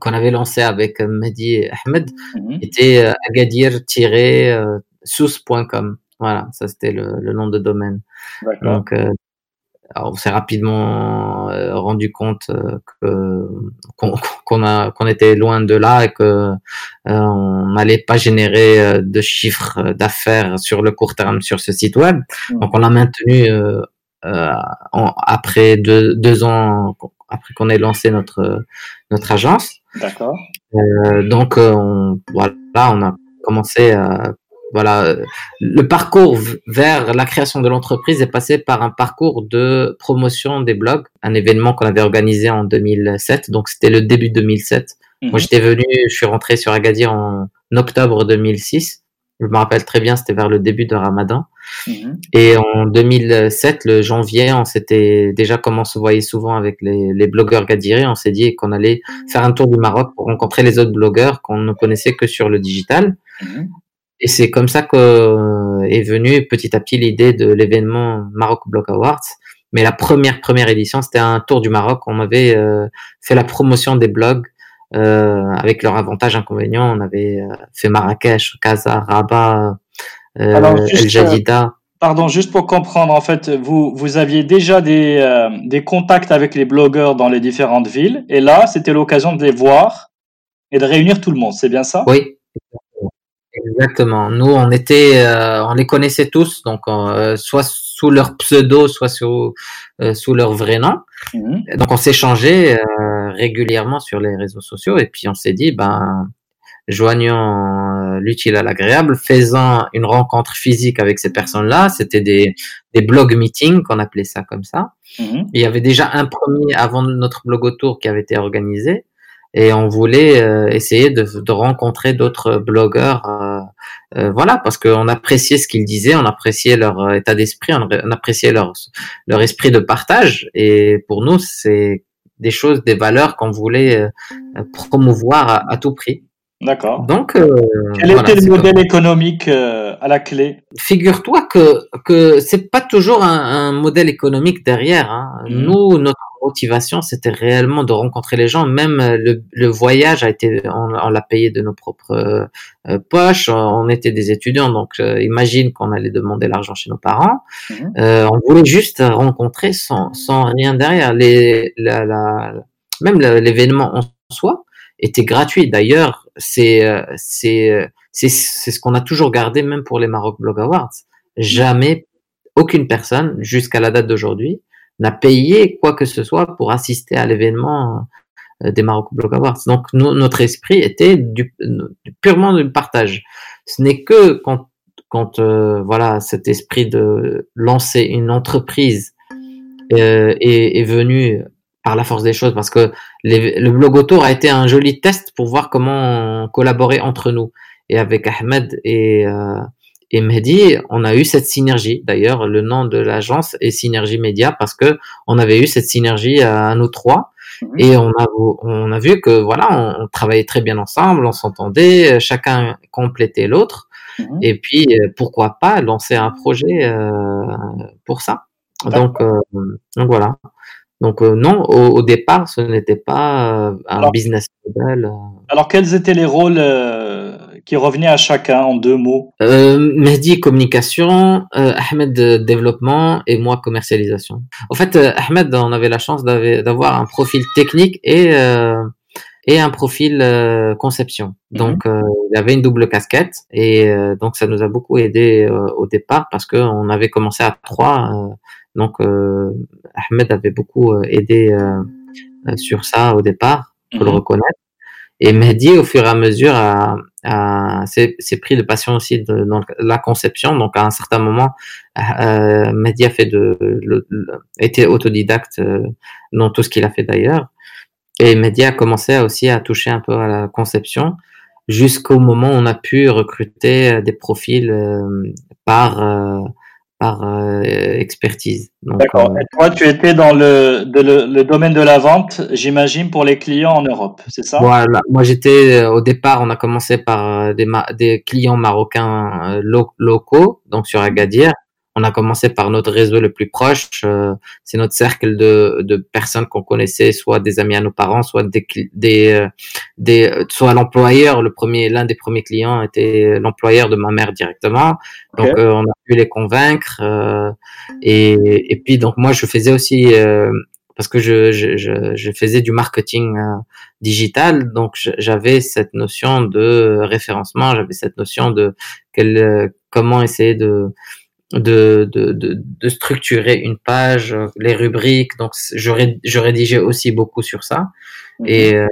qu'on avait lancé avec Mehdi et Ahmed, mm était agadir-sous.com. Voilà, ça c'était le, le, nom de domaine. Donc alors, on s'est rapidement euh, rendu compte euh, que qu'on a qu'on était loin de là et que euh, on n'allait pas générer de chiffres d'affaires sur le court terme sur ce site web. Mmh. Donc on a maintenu après deux, deux ans après qu'on ait lancé notre notre agence. D'accord. donc on, voilà, on a commencé à voilà, le parcours vers la création de l'entreprise est passé par un parcours de promotion des blogs, un événement qu'on avait organisé en 2007. Donc c'était le début 2007. Moi, mhm. j'étais venu, je suis rentré sur Agadir en octobre 2006. Je me rappelle très bien, c'était vers le début de Ramadan. Mhm. Et en 2007, le janvier, on s'était déjà, comme on se voyait souvent avec les, les blogueurs gadirés, on s'est dit qu'on allait faire un tour du Maroc pour rencontrer les autres blogueurs qu'on ne connaissait que sur le digital. Mhm. Et c'est comme ça que euh, est venue petit à petit l'idée de l'événement Maroc Blog Awards. Mais la première première édition, c'était un tour du Maroc. On avait euh, fait la promotion des blogs euh, avec leurs avantages inconvénients. On avait euh, fait Marrakech, Casa, Rabat, El Jadida. Pardon, juste pour comprendre, en fait, vous, vous aviez déjà des, des contacts avec les blogueurs dans les différentes villes, et là, c'était l'occasion de les voir et de réunir tout le monde, c'est bien ça? Oui, Exactement. Nous, on était, euh, on les connaissait tous, donc euh, soit sous leur pseudo, soit sous, euh, sous leur vrai nom. Mhm. Donc, on s'échangeait régulièrement sur les réseaux sociaux, et puis on s'est dit, ben, joignant l'utile à l'agréable, faisant une rencontre physique avec ces personnes-là. C'était des, des blog meetings, qu'on appelait ça comme ça. Mhm. Il y avait déjà un premier avant notre blog autour qui avait été organisé et on voulait euh, essayer de, rencontrer d'autres blogueurs, euh, euh, voilà, parce qu'on appréciait ce qu'ils disaient, on appréciait leur état d'esprit, on, appréciait leur leur esprit de partage, et pour nous c'est des choses, des valeurs qu'on voulait promouvoir à, tout prix. D'accord. Donc, quel était le modèle économique à la clé? Figure-toi que que c'est pas toujours un, un modèle économique derrière. Hein. Mmh. Nous, notre motivation, c'était réellement de rencontrer les gens. Même euh, le, le voyage a été, on, l'a payé de nos propres euh, poches. On était des étudiants, donc euh, imagine qu'on allait demander l'argent chez nos parents. Mhm. on voulait juste rencontrer sans, sans rien derrière. Les, la, la, même l'événement en soi était gratuit. D'ailleurs, c'est c'est c'est c'est ce qu'on a toujours gardé, même pour les Maroc Blog Awards. Jamais aucune personne jusqu'à la date d'aujourd'hui n'a payé quoi que ce soit pour assister à l'événement euh, des Maroc Blog Awards. Donc notre esprit était du, purement du partage. Ce n'est que quand, quand euh, voilà cet esprit de lancer une entreprise euh, est, est, venu par la force des choses, parce que le blog autour a été un joli test pour voir comment collaborer entre nous. Et avec Ahmed et euh, et Mehdi, on a eu cette synergie. D'ailleurs, le nom de l'agence est Synergie Média parce que on avait eu cette synergie à nous trois. Mhm. Et on a, on a vu que voilà, on, travaillait très bien ensemble, on s'entendait, chacun complétait l'autre. Mhm. Et puis, euh, pourquoi pas lancer un projet euh, pour ça. Donc, euh, donc voilà. Donc non, au, départ, ce n'était pas un business model. Alors, quels étaient les rôles qui revenait à chacun en deux mots? Euh, Mehdi communication, euh, Ahmed développement et moi commercialisation. En fait, euh, Ahmed, on avait la chance d'avoir un profil technique et euh, et un profil euh, conception. Mhm. Donc, il avait une double casquette et donc ça nous a beaucoup aidé au départ parce que on avait commencé à trois. Donc, Ahmed avait beaucoup aidé sur ça au départ, faut le mhm. reconnaître. Et Mehdi, au fur et à mesure, a, a s'est pris de passion aussi de, dans la conception. Donc, à un certain moment, euh, Mehdi a fait de, le, était autodidacte euh, dans tout ce qu'il a fait d'ailleurs. Et Mehdi a commencé aussi à toucher un peu à la conception jusqu'au moment où on a pu recruter des profils euh, par euh, par euh, expertise. D'accord. Euh, toi, tu étais dans le, le, domaine de la vente, j'imagine, pour les clients en Europe, c'est ça? Voilà. Moi, j'étais euh, au départ, on a commencé par des, des clients marocains locaux, donc sur Agadir on a commencé par notre réseau le plus proche. Euh, c'est notre cercle de, de personnes qu'on connaissait, soit des amis à nos parents, soit des, des, euh, des soit l'employeur. Le premier, l'un des premiers clients était l'employeur de ma mère directement. Donc, euh, on a pu les convaincre. et, et puis, donc moi, je faisais aussi parce que je, je, je, faisais du marketing digital, donc j'avais cette notion de référencement, j'avais cette notion de quel, comment essayer de de, de, de, structurer une page, les rubriques. Donc, je, je rédigeais aussi beaucoup sur ça. Mhm. Et, euh,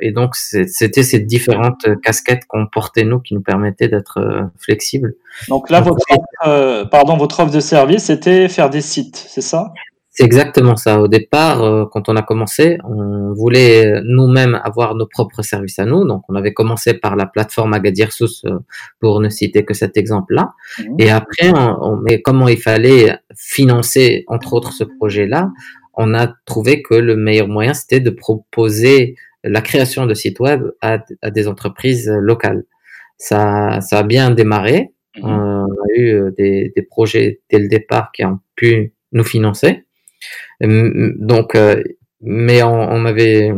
et donc, c'était ces différentes casquettes qu'on portait, nous, qui nous permettaient d'être euh, flexibles. Donc là, votre, euh, pardon, votre offre de service, c'était faire des sites, c'est ça? C'est exactement ça. Au départ, euh, quand on a commencé, on voulait nous-mêmes avoir nos propres services à nous. Donc, on avait commencé par la plateforme Agadir Sous, euh, pour ne citer que cet exemple-là. Mhm. Et après, on, mais comment il fallait financer, entre autres, ce projet-là, on a trouvé que le meilleur moyen, c'était de proposer la création de sites web à, des entreprises locales. Ça, ça a bien démarré. Mhm. On a eu euh, des, des projets dès le départ qui ont pu nous financer. Donc, euh, mais on, avait,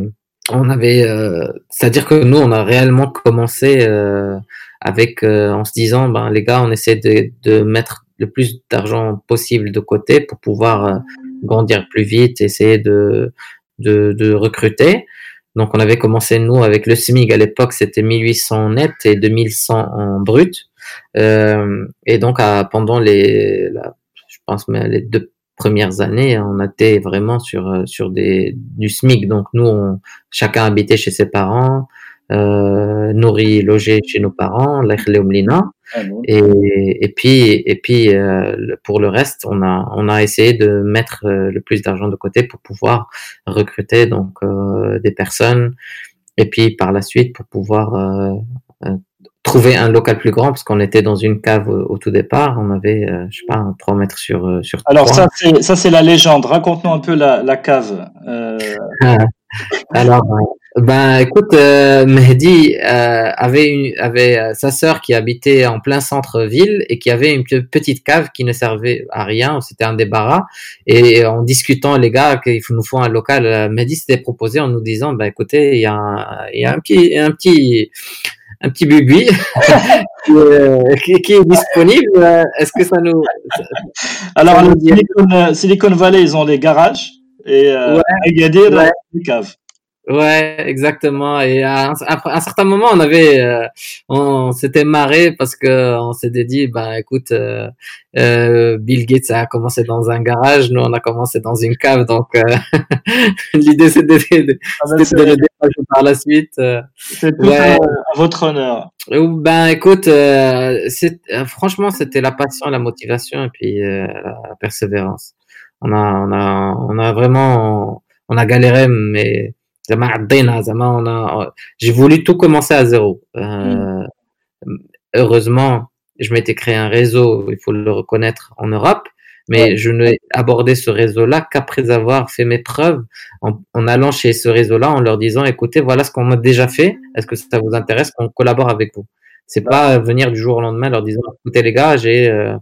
on avait, euh, c'est-à-dire que nous, on a réellement commencé euh, avec, en se disant, ben les gars, on essaie de, mettre le plus d'argent possible de côté pour pouvoir grandir plus vite, essayer de, de, recruter. Donc on avait commencé nous avec le SMIG à l'époque, c'était 1800 net et 2100 en brut. Et donc pendant les, je pense les deux premières années, on était vraiment sur euh, sur des du SMIC. Donc nous, on, chacun habitait chez ses parents, euh, nourri, logé chez nos parents, ah et, et puis et puis euh, pour le reste, on a on a essayé de mettre euh, le plus d'argent de côté pour pouvoir recruter donc des personnes. Et puis par la suite pour pouvoir trouver un local plus grand parce qu'on était dans une cave au, tout départ. On avait, euh, je sais pas, 3 mètres sur, euh, sur Alors, ça, c'est, ça, c'est la légende. Raconte-nous un peu la, la cave. Euh... Alors, ben, écoute, euh, Mehdi euh, avait, une, avait sa sœur qui habitait en plein centre-ville et qui avait une petite cave qui ne servait à rien. C'était un débarras. Et en discutant, les gars, qu'il nous faut un local, Mehdi s'était proposé en nous disant, ben, écoutez, il y a un, il y a un petit, un petit, un petit bubui euh, qui, est disponible. Est-ce que ça nous. Alors, Silicon, Silicon, Valley, ils ont des garages et euh, Agadir, ouais. des caves. Ouais, exactement. Et à un, certain moment, on avait, euh, on s'était marré parce que on s'était dit, bah écoute, euh, euh, Bill Gates a commencé dans un garage, nous on a commencé dans une cave, donc euh, l'idée c'était de, ah ben, de, le par la suite. C'est tout à, votre honneur. Ben écoute, c'est franchement c'était la passion, la motivation et puis la persévérance. On a, on a, on a vraiment, on a galéré, mais j'ai voulu tout commencer à zéro. Euh, heureusement, je m'étais créé un réseau, il faut le reconnaître, en Europe, mais je n'ai abordé ce réseau-là qu'après avoir fait mes preuves, en, allant chez ce réseau-là, en leur disant, écoutez, voilà ce qu'on a déjà fait, est-ce que ça vous intéresse qu'on collabore avec vous? C'est pas venir du jour au lendemain leur disant, écoutez les gars, j'ai euh,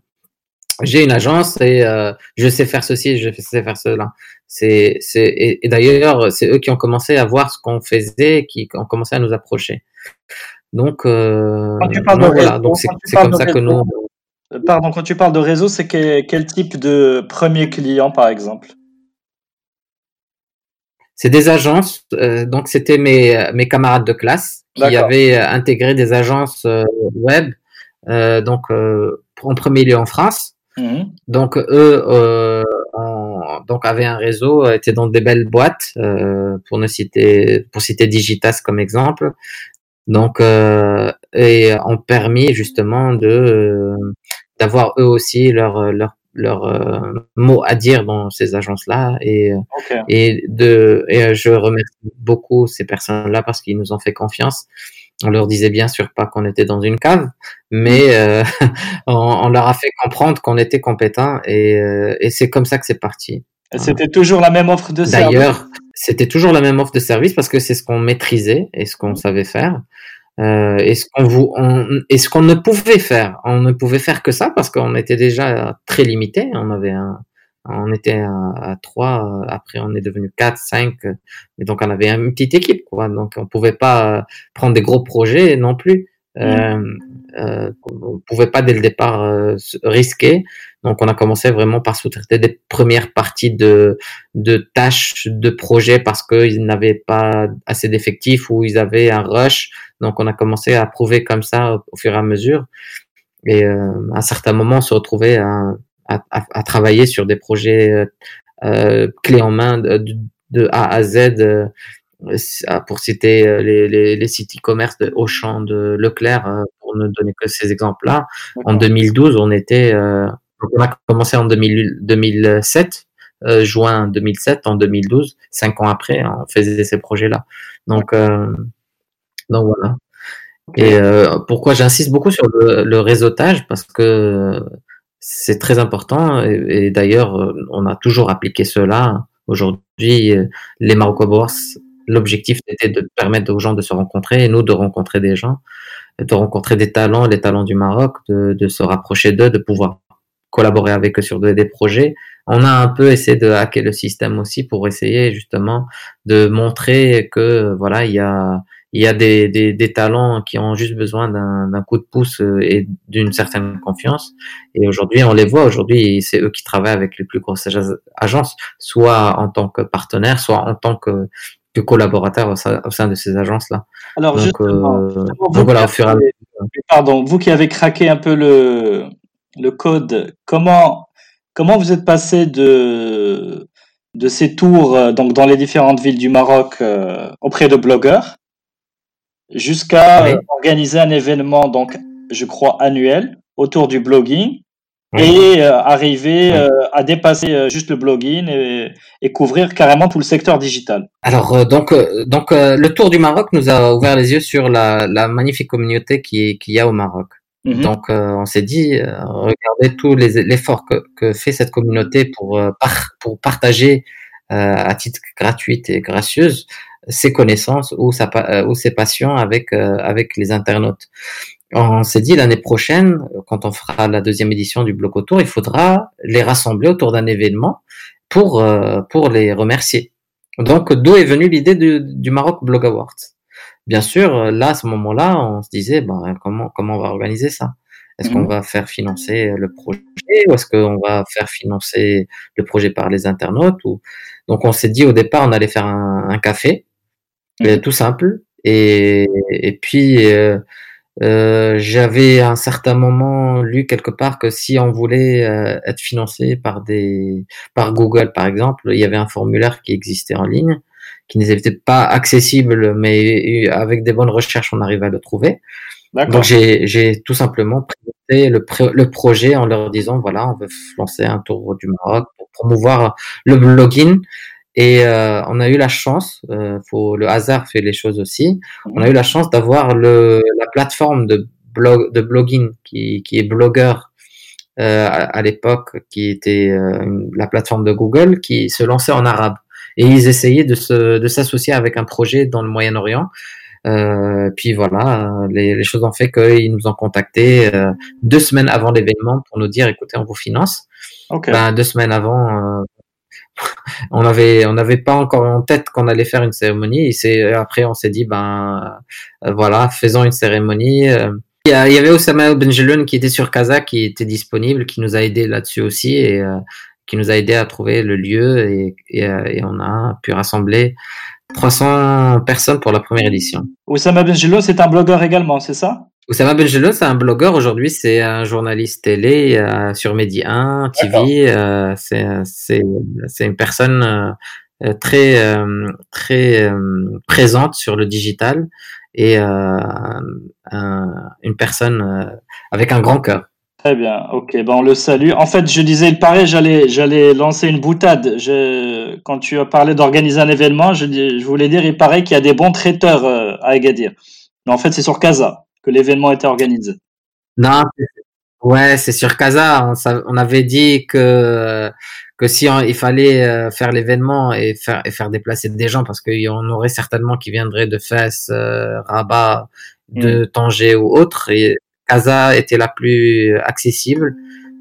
j'ai une agence et euh, je sais faire ceci, je sais faire cela. C'est, c'est, et, d'ailleurs, c'est eux qui ont commencé à voir ce qu'on faisait, qui ont commencé à nous approcher. Donc, euh, voilà, donc c'est, comme ça que nous. Euh, pardon, quand tu parles de réseau, c'est quel, type de premier client, par exemple? C'est des agences. Euh, donc, c'était mes, mes camarades de classe qui avaient intégré des agences web. donc, en premier lieu en France. Mhm. Donc eux euh, donc avaient un réseau, étaient dans des belles boîtes euh, pour ne citer pour citer Digitas comme exemple. Donc euh, et ont permis justement de euh, d'avoir eux aussi leur leur leur euh, mot à dire dans ces agences-là et et de et je remercie beaucoup ces personnes-là parce qu'ils nous ont fait confiance on leur disait bien sûr pas qu'on était dans une cave, mais mm. euh, on, leur a fait comprendre qu'on était compétent et, euh, et c'est comme ça que c'est parti. C'était toujours la même offre de service. D'ailleurs, c'était toujours la même offre de service parce que c'est ce qu'on maîtrisait et ce qu'on savait faire. Euh, et ce qu'on vous, et ce qu'on ne pouvait faire, on ne pouvait faire que ça parce qu'on était déjà très limité. On avait un, on était à, trois, après on est devenu quatre, cinq, et donc on avait une petite équipe, quoi. Donc on pouvait pas prendre des gros projets non plus. Mm. Euh, euh, on pouvait pas dès le départ euh, risquer. Donc on a commencé vraiment par sous-traiter des premières parties de, de tâches, de projets parce qu'ils n'avaient pas assez d'effectifs ou ils avaient un rush. Donc on a commencé à prouver comme ça au fur et à mesure. et à un certain moment se retrouver à, à, à, travailler sur des projets clés en main de, de A à Z pour citer les, les, les sites e-commerce de Auchan, de Leclerc, pour ne donner que ces exemples-là. En 2012, on était, on a commencé en 2000, 2007 euh, juin 2007, en 2012, cinq ans après, on faisait ces projets-là. Donc, euh, donc voilà. Et euh, pourquoi j'insiste beaucoup sur le, réseautage? Parce que c'est très important. Et, d'ailleurs, on a toujours appliqué cela. Aujourd'hui, les Maroc l'objectif était de permettre aux gens de se rencontrer et nous de rencontrer des gens, de rencontrer des talents, les talents du Maroc, de, de se rapprocher d'eux, de pouvoir collaborer avec eux sur des projets on a un peu essayé de hacker le système aussi pour essayer justement de montrer que voilà il y a il y a des, des, des talents qui ont juste besoin d'un coup de pouce euh, et d'une certaine confiance. Et aujourd'hui, on les voit. Aujourd'hui, c'est eux qui travaillent avec les plus grosses agences, soit en tant que partenaire, soit en tant que, que collaborateur au sein, de ces agences-là. Alors, donc, euh, voilà, au fur et à mesure. Pardon, vous qui avez craqué un peu le, le code, comment Comment vous êtes passé de, de ces tours euh, donc dans les différentes villes du Maroc euh, auprès de blogueurs jusqu'à euh, organiser un événement donc je crois annuel autour du blogging et arriver à dépasser juste le blogging et, couvrir carrément tout le secteur digital. Alors donc donc le tour du Maroc nous a ouvert les yeux sur la, la magnifique communauté qui qu'il y a au Maroc. Mhm. Donc, euh, on s'est dit, euh, regardez tous les l'effort que, que, fait cette communauté pour euh, pour partager à titre gratuit et gracieuse ses connaissances ou sa ou ses passions avec avec les internautes. On s'est dit l'année prochaine, quand on fera la deuxième édition du bloc autour, il faudra les rassembler autour d'un événement pour pour les remercier. Donc, d'où est venue l'idée du, du Maroc Blog Awards? Bien sûr, euh, là, à ce moment-là, on se disait, ben, comment, comment on va organiser ça? Est-ce qu'on mmh. va faire financer le projet ou est-ce qu'on va faire financer le projet par les internautes ou... Donc, on s'est dit au départ, on allait faire un, café, mmh. tout simple. Et, et puis, euh, euh, j'avais à un certain moment lu quelque part que si on voulait euh, être financé par des par Google par exemple, il y avait un formulaire qui existait en ligne qui n'était pas accessible, mais avec des bonnes recherches, on arrive à le trouver. Donc j'ai tout simplement présenté le, le, projet en leur disant voilà, on veut lancer un tour du Maroc pour promouvoir le blogging. Et euh, on a eu la chance, euh, faut, le hasard fait les choses aussi. On a eu la chance d'avoir le la plateforme de blog de blogging qui, qui est blogueur euh, à, à l'époque, qui était euh, la plateforme de Google, qui se lançait en arabe et ils essayaient de se de s'associer avec un projet dans le Moyen-Orient. Euh, puis voilà, les, les, choses ont fait qu'ils nous ont contacté euh, deux semaines avant l'événement pour nous dire écoutez, on vous finance. Okay. Ben, deux semaines avant, euh, on avait on n'avait pas encore en tête qu'on allait faire une cérémonie. Et après on s'est dit ben euh, voilà, faisons une cérémonie. Il y, avait Osama Benjeloun qui était sur Casa, qui était disponible, qui nous a aidé là-dessus aussi et qui nous a aidé à trouver le lieu et, et, euh, on a pu rassembler 300 personnes pour la première édition. Oussama Benjelo, c'est un blogueur également, c'est ça? Oussama Benjelo, c'est un blogueur. Aujourd'hui, c'est un journaliste télé euh, sur Medi 1, TV. Euh, c'est une personne euh, très, très présente sur le digital et une personne avec un grand cœur. Très bien, ok, ben on le salue. En fait, je disais, il paraît, j'allais, j'allais lancer une boutade. Je, quand tu as parlé d'organiser un événement, je, je voulais dire, il paraît qu'il y a des bons traiteurs à Agadir. Mais en fait, c'est sur Casa que l'événement était organisé. Non, ouais, c'est sur Casa. On, on, avait dit que que si il fallait euh, faire l'événement et faire et faire déplacer des gens parce qu'il y en aurait certainement qui viendraient de Fès, euh, Rabat, de mm. Tanger ou autre et Casa était la plus accessible.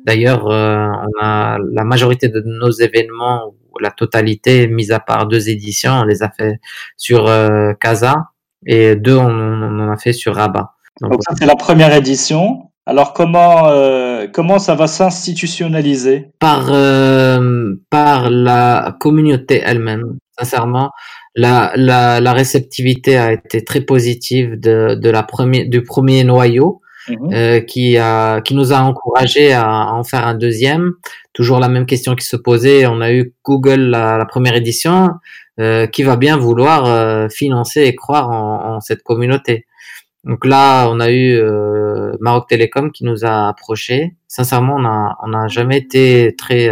D'ailleurs, euh, on a la majorité de nos événements, la totalité, mis à part deux éditions, on les a fait sur euh, Casa et deux on, on, en a fait sur Rabat. Donc, ça c'est la première édition. Alors comment euh, comment ça va s'institutionnaliser? Par euh, par la communauté elle-même. Sincèrement, la, la, la réceptivité a été très positive de, de la première du premier noyau mhm. qui a qui nous a encouragé à, en faire un deuxième. Toujours la même question qui se posait. On a eu Google la, première édition, qui va bien vouloir financer et croire en, en, cette communauté. Donc là, on a eu Maroc Télécom qui nous a approché. Sincèrement, on a on n'a jamais été très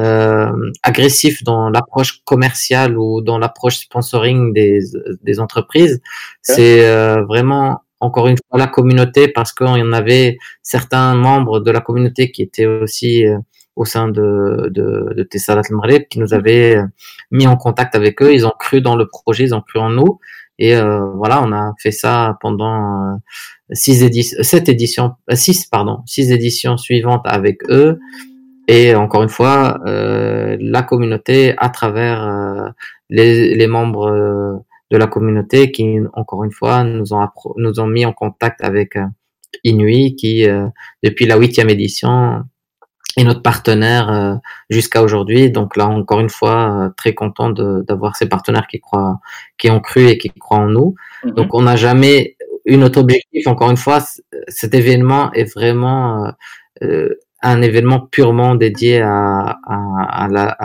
euh, agressif dans l'approche commerciale ou dans l'approche sponsoring des, des entreprises. C'est euh, vraiment encore une fois la communauté parce qu'il y en avait certains membres de la communauté qui étaient aussi euh, au sein de, de, de Tessalat qui nous avaient euh, mis en contact avec eux. Ils ont cru dans le projet, ils ont cru en nous. Et euh, voilà, on a fait ça pendant six éditions, sept éditions, six pardon, six éditions suivantes avec eux. Et encore une fois, euh, la communauté à travers euh, les, les, membres euh, de la communauté qui, encore une fois, nous ont, nous ont mis en contact avec euh, Inuit qui, depuis la huitième édition, est notre partenaire jusqu'à aujourd'hui. Donc là, encore une fois, très content d'avoir ces partenaires qui croient, qui ont cru et qui croient en nous. Mm-hmm. Donc on n'a jamais eu notre objectif. Encore une fois, cet événement est vraiment euh, un événement purement dédié à, à, à, la,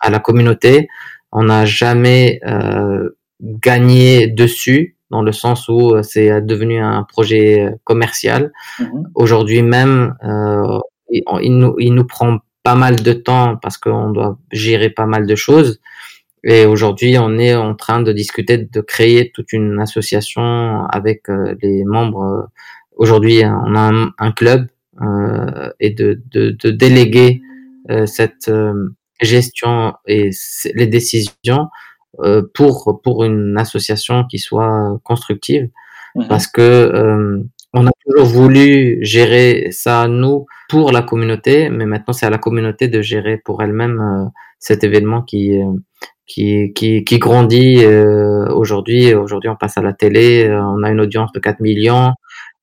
à la, communauté. On n'a jamais euh, gagné dessus dans le sens où euh, c'est devenu un projet commercial. Mm-hmm. Aujourd'hui même, euh, il, nous, il nous prend pas mal de temps parce qu'on doit gérer pas mal de choses. Et aujourd'hui, on est en train de discuter de créer toute une association avec euh, les membres. Aujourd'hui, on a un, un club euh, et de, de, de déléguer euh, cette euh, gestion et les décisions pour pour une association qui soit constructive mhm. parce que on a toujours voulu gérer ça nous pour la communauté, mais maintenant c'est à la communauté de gérer pour elle-même cet événement qui qui qui, qui grandit aujourd'hui. Aujourd'hui, on passe à la télé, on a une audience de 4 millions,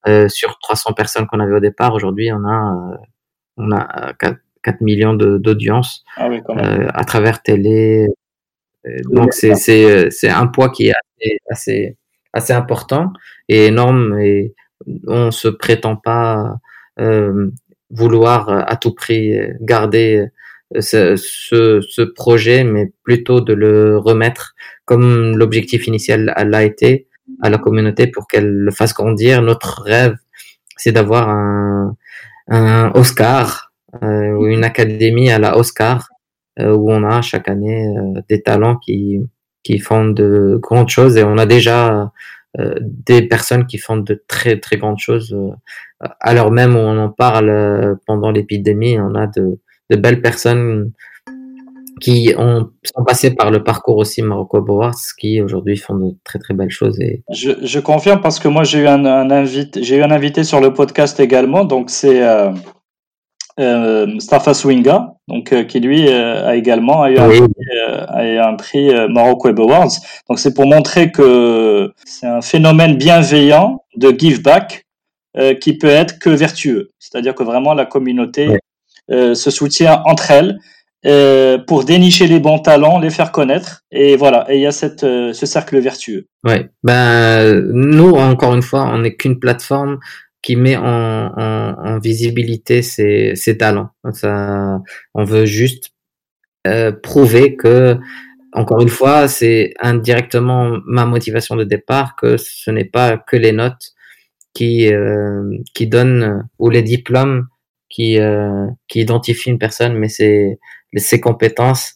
euh, sur 300 personnes qu'on avait au départ, aujourd'hui, on a, euh, on a 4, 4 millions d'audience ah euh, à travers télé. donc, c'est un poids qui est assez, assez, assez important et énorme et on se prétend pas vouloir à tout prix garder ce, ce, projet, mais plutôt de le remettre comme l'objectif initial l'a été, à la communauté pour qu'elle le fasse grandir. Notre rêve, c'est d'avoir un, Oscar euh, ou une académie à la Oscar euh, où on a chaque année euh, des talents qui qui font de grandes choses et on a déjà euh, des personnes qui font de très très grandes choses à l'heure même où on en parle pendant l'épidémie on a de, de belles personnes qui ont, sont passés par le parcours aussi Marocco Boards, qui aujourd'hui font de très très belles choses. Et... Je, je confirme parce que moi j'ai eu un, un invité, j'ai eu un invité sur le podcast également, donc c'est euh, euh, Stafa Swinga, donc euh, qui lui euh, a également eu un, prix, euh, a un prix Morocco Web Awards. Donc c'est pour montrer que c'est un phénomène bienveillant de give back qui peut être que vertueux, c'est-à-dire que vraiment la communauté se soutient entre elles pour dénicher les bons talents, les faire connaître. Et voilà, et il y a cette, ce cercle vertueux. Ouais, ben nous encore une fois, on n'est qu'une plateforme qui met en, en, en visibilité ses, ses, talents. Ça, on veut juste euh, prouver que, encore une fois, c'est indirectement ma motivation de départ que ce n'est pas que les notes qui euh, qui donnent ou les diplômes qui euh, qui identifient une personne, mais c'est ses compétences,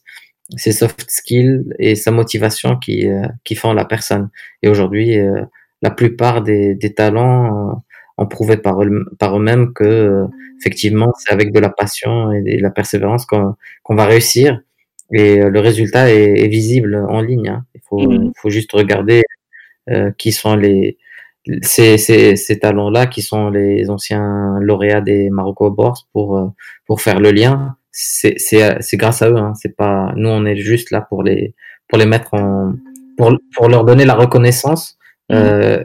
ses soft skills et sa motivation qui, euh, qui font la personne. Et aujourd'hui, euh, la plupart des, des talents ont prouvé par, eux, par eux-mêmes que effectivement, c'est avec de la passion et de la persévérance qu'on qu'on va réussir. Et le résultat est, est visible en ligne. Hein. Il faut, mmh. faut juste regarder qui sont les, ces, ces, ces talents-là qui sont les anciens lauréats des Marocco Bourse pour, pour faire le lien c'est grâce à eux. Hein. C'est pas nous, on est juste là pour les pour les mettre en pour pour leur donner la reconnaissance mmh. euh,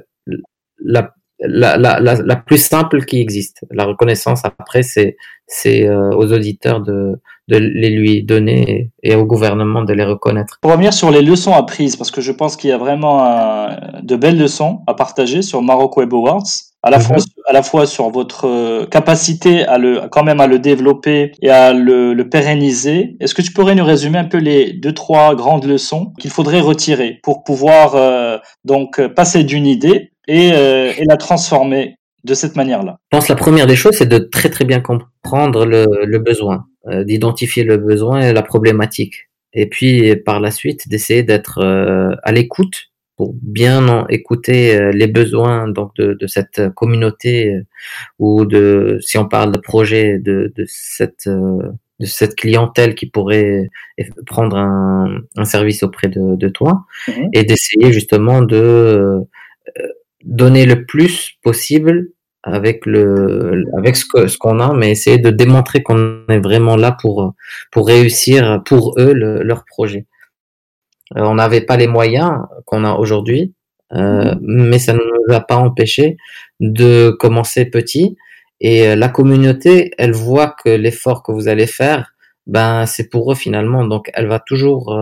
la, la, la, la, plus simple qui existe. La reconnaissance après, c'est c'est euh, aux auditeurs de de les lui donner et, au gouvernement de les reconnaître. Pour revenir sur les leçons apprises, parce que je pense qu'il y a vraiment de belles leçons à partager sur Maroc Web Awards. à la, fois, mhm. à la fois sur votre euh, capacité à le, quand même à le développer et à le, le pérenniser. Est-ce que tu pourrais nous résumer un peu les deux, trois grandes leçons qu'il faudrait retirer pour pouvoir euh, donc passer d'une idée et, et la transformer de cette manière-là Je pense que la première des choses, c'est de très très bien comprendre le, le besoin, d'identifier le besoin et la problématique. Et puis par la suite, d'essayer d'être à l'écoute pour bien écouter euh, les besoins donc de, de cette communauté euh, ou de si on parle de projet de, de cette euh, de cette clientèle qui pourrait prendre un, un service auprès de, de toi mhm. et d'essayer justement de donner le plus possible avec le avec ce que ce qu'on a mais essayer de démontrer qu'on est vraiment là pour pour réussir pour eux leur projet euh, on n'avait pas les moyens qu'on a aujourd'hui, euh, mhm. mais ça ne nous a pas empêché de commencer petit. Et euh, la communauté, elle voit que l'effort que vous allez faire, ben c'est pour eux finalement. Donc elle va toujours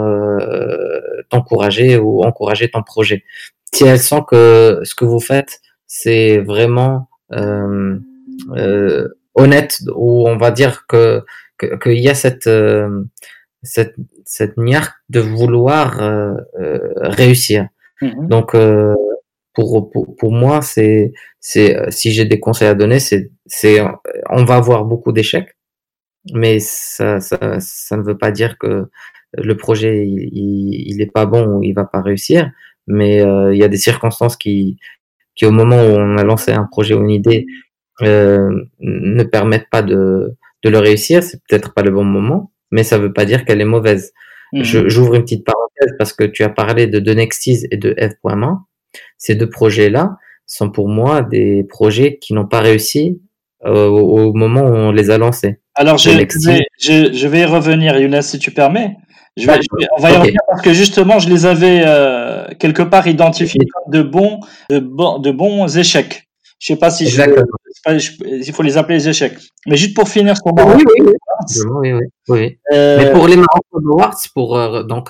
t'encourager ou encourager ton projet. Si elle sent que ce que vous faites, c'est vraiment honnête, ou on va dire que qu'il y a cette cette, cette niaque de vouloir euh, euh, réussir. Mm-hmm. Donc, euh, pour, pour, pour, moi, c'est, c'est, si j'ai des conseils à donner, c'est, c'est, on va avoir beaucoup d'échecs, mais ça, ça, ça ne veut pas dire que le projet, il, il, est pas bon ou il va pas réussir, mais il y a des circonstances qui, qui au moment où on a lancé un projet ou une idée, ne permettent pas de, de le réussir. C'est peut-être pas le bon moment mais ça veut pas dire qu'elle est mauvaise. Mhm. J'ouvre une petite parenthèse parce que tu as parlé de, Nextis et de F.1. Ces deux projets-là sont pour moi des projets qui n'ont pas réussi euh, au, moment où on les a lancés. Alors, je, vais, je, je, vais y revenir, Younes, si tu permets. Je vais, on va y revenir parce que justement, je les avais euh, quelque part identifiés comme de bons, de, bons, de bons échecs. Je sais pas si je, il faut les appeler les échecs. Mais juste pour finir sur oui, oui, oui, oui, euh, Mais pour les Morocco Awards, pour euh, donc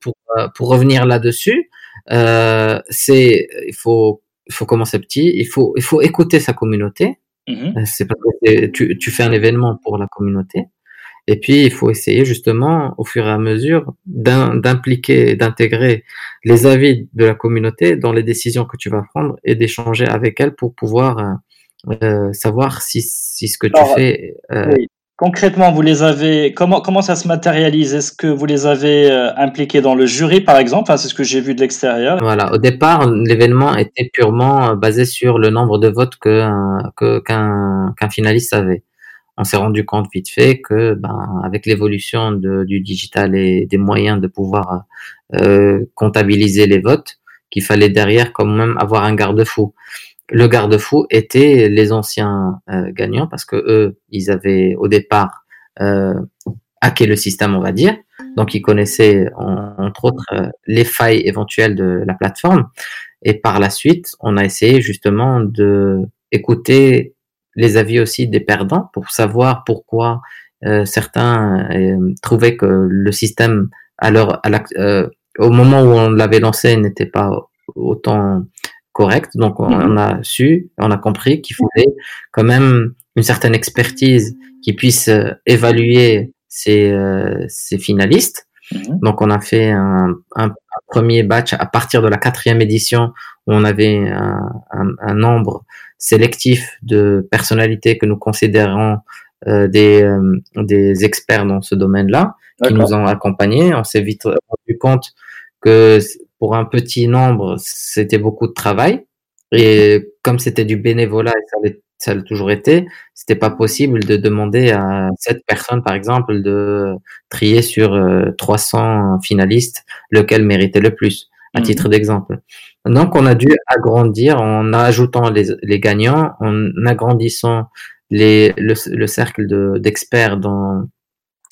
pour pour revenir là-dessus, c'est il faut il faut commencer petit, il faut il faut écouter sa communauté. Mm-hmm. C'est parce que tu tu fais un événement pour la communauté. Et puis, il faut essayer justement, au fur et à mesure, d'impliquer, d'intégrer les avis de la communauté dans les décisions que tu vas prendre et d'échanger avec elle pour pouvoir euh, euh savoir si, si ce que tu fais. Euh, oui. Concrètement, vous les avez comment comment ça se matérialise? Est-ce que vous les avez euh, impliqués dans le jury, par exemple? Enfin, C'est ce que j'ai vu de l'extérieur. Voilà. Au départ, l'événement était purement basé sur le nombre de votes que qu'un qu'un finaliste avait on s'est rendu compte vite fait que, ben, avec l'évolution du digital et des moyens de pouvoir euh, comptabiliser les votes, qu'il fallait derrière quand même avoir un garde-fou. Le garde-fou était les anciens euh, gagnants parce que eux, ils avaient au départ euh, hacké le système, on va dire. Donc, ils connaissaient entre autres euh, les failles éventuelles de la plateforme. Et par la suite, on a essayé justement de écouter les avis aussi des perdants pour savoir pourquoi euh, certains euh, trouvaient que le système à euh, au moment où on l'avait lancé n'était pas autant correct. Donc on, a su, on a compris qu'il fallait quand même une certaine expertise qui puisse évaluer ces, ces finalistes. Mm-hmm. Donc on a fait un, un, premier batch à partir de la quatrième édition où on avait un, un nombre sélectif de personnalités que nous considérons euh, des, euh, des experts dans ce domaine-là, qui nous ont accompagnés. On s'est vite rendu compte que pour un petit nombre, c'était beaucoup de travail. Et comme c'était du bénévolat et ça, ça l'a toujours été, c'était pas possible de demander à cette personne, par exemple, de trier sur 300 euh, finalistes lequel méritait le plus, à mmh titre d'exemple. Donc, on a dû agrandir en ajoutant les, les gagnants, en agrandissant les, le, le cercle d'experts dans,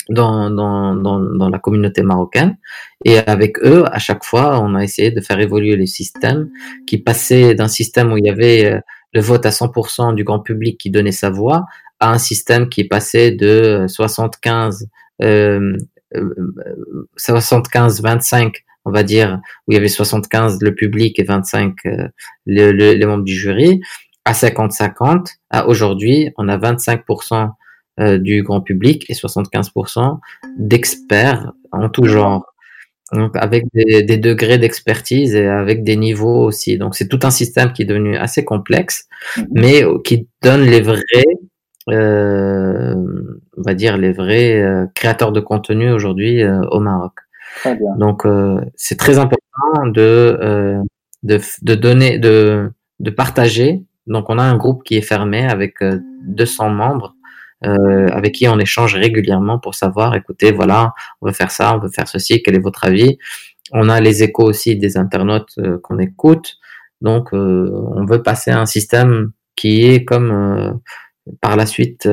dans, dans, dans, dans, la communauté marocaine. Et avec eux, à chaque fois, on a essayé de faire évoluer le système qui passait d'un système où il y avait euh, le vote à 100% du grand public qui donnait sa voix à un système qui passait de 75 euh, 75-25 euh, on va dire, où il y avait 75 le public et 25 euh, les membres du jury, à 50-50 à aujourd'hui, on a 25% du grand public et 75% d'experts en tout genre. Donc avec des, des degrés d'expertise et avec des niveaux aussi. Donc c'est tout un système qui est devenu assez complexe, mhm. mais qui donne les vrais, euh, on va dire les vrais euh, créateurs de contenu aujourd'hui euh, au Maroc. Donc euh, c'est très important de, de, de donner, de, de partager. Donc on a un groupe qui est fermé avec 200 membres euh, avec qui on échange régulièrement pour savoir, écoutez, voilà, on veut faire ça, on veut faire ceci, quel est votre avis On a les échos aussi des internautes euh, qu'on écoute, donc euh, on veut passer à un système qui est comme par la suite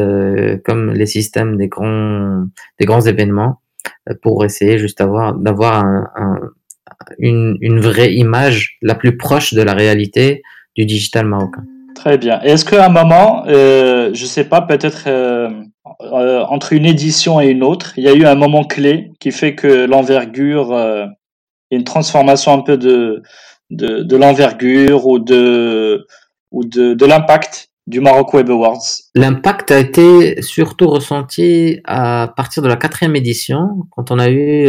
comme les systèmes des grands des grands événements pour essayer juste d'avoir d'avoir un, une, une vraie image la plus proche de la réalité du digital marocain. Très bien. Est-ce qu'à un moment, euh, je sais pas, peut-être euh, euh, entre une édition et une autre, il y a eu un moment clé qui fait que l'envergure, une transformation un peu de de, de l'envergure ou de ou de, de l'impact du Maroc Web Awards? L'impact a été surtout ressenti à partir de la quatrième édition, quand on a eu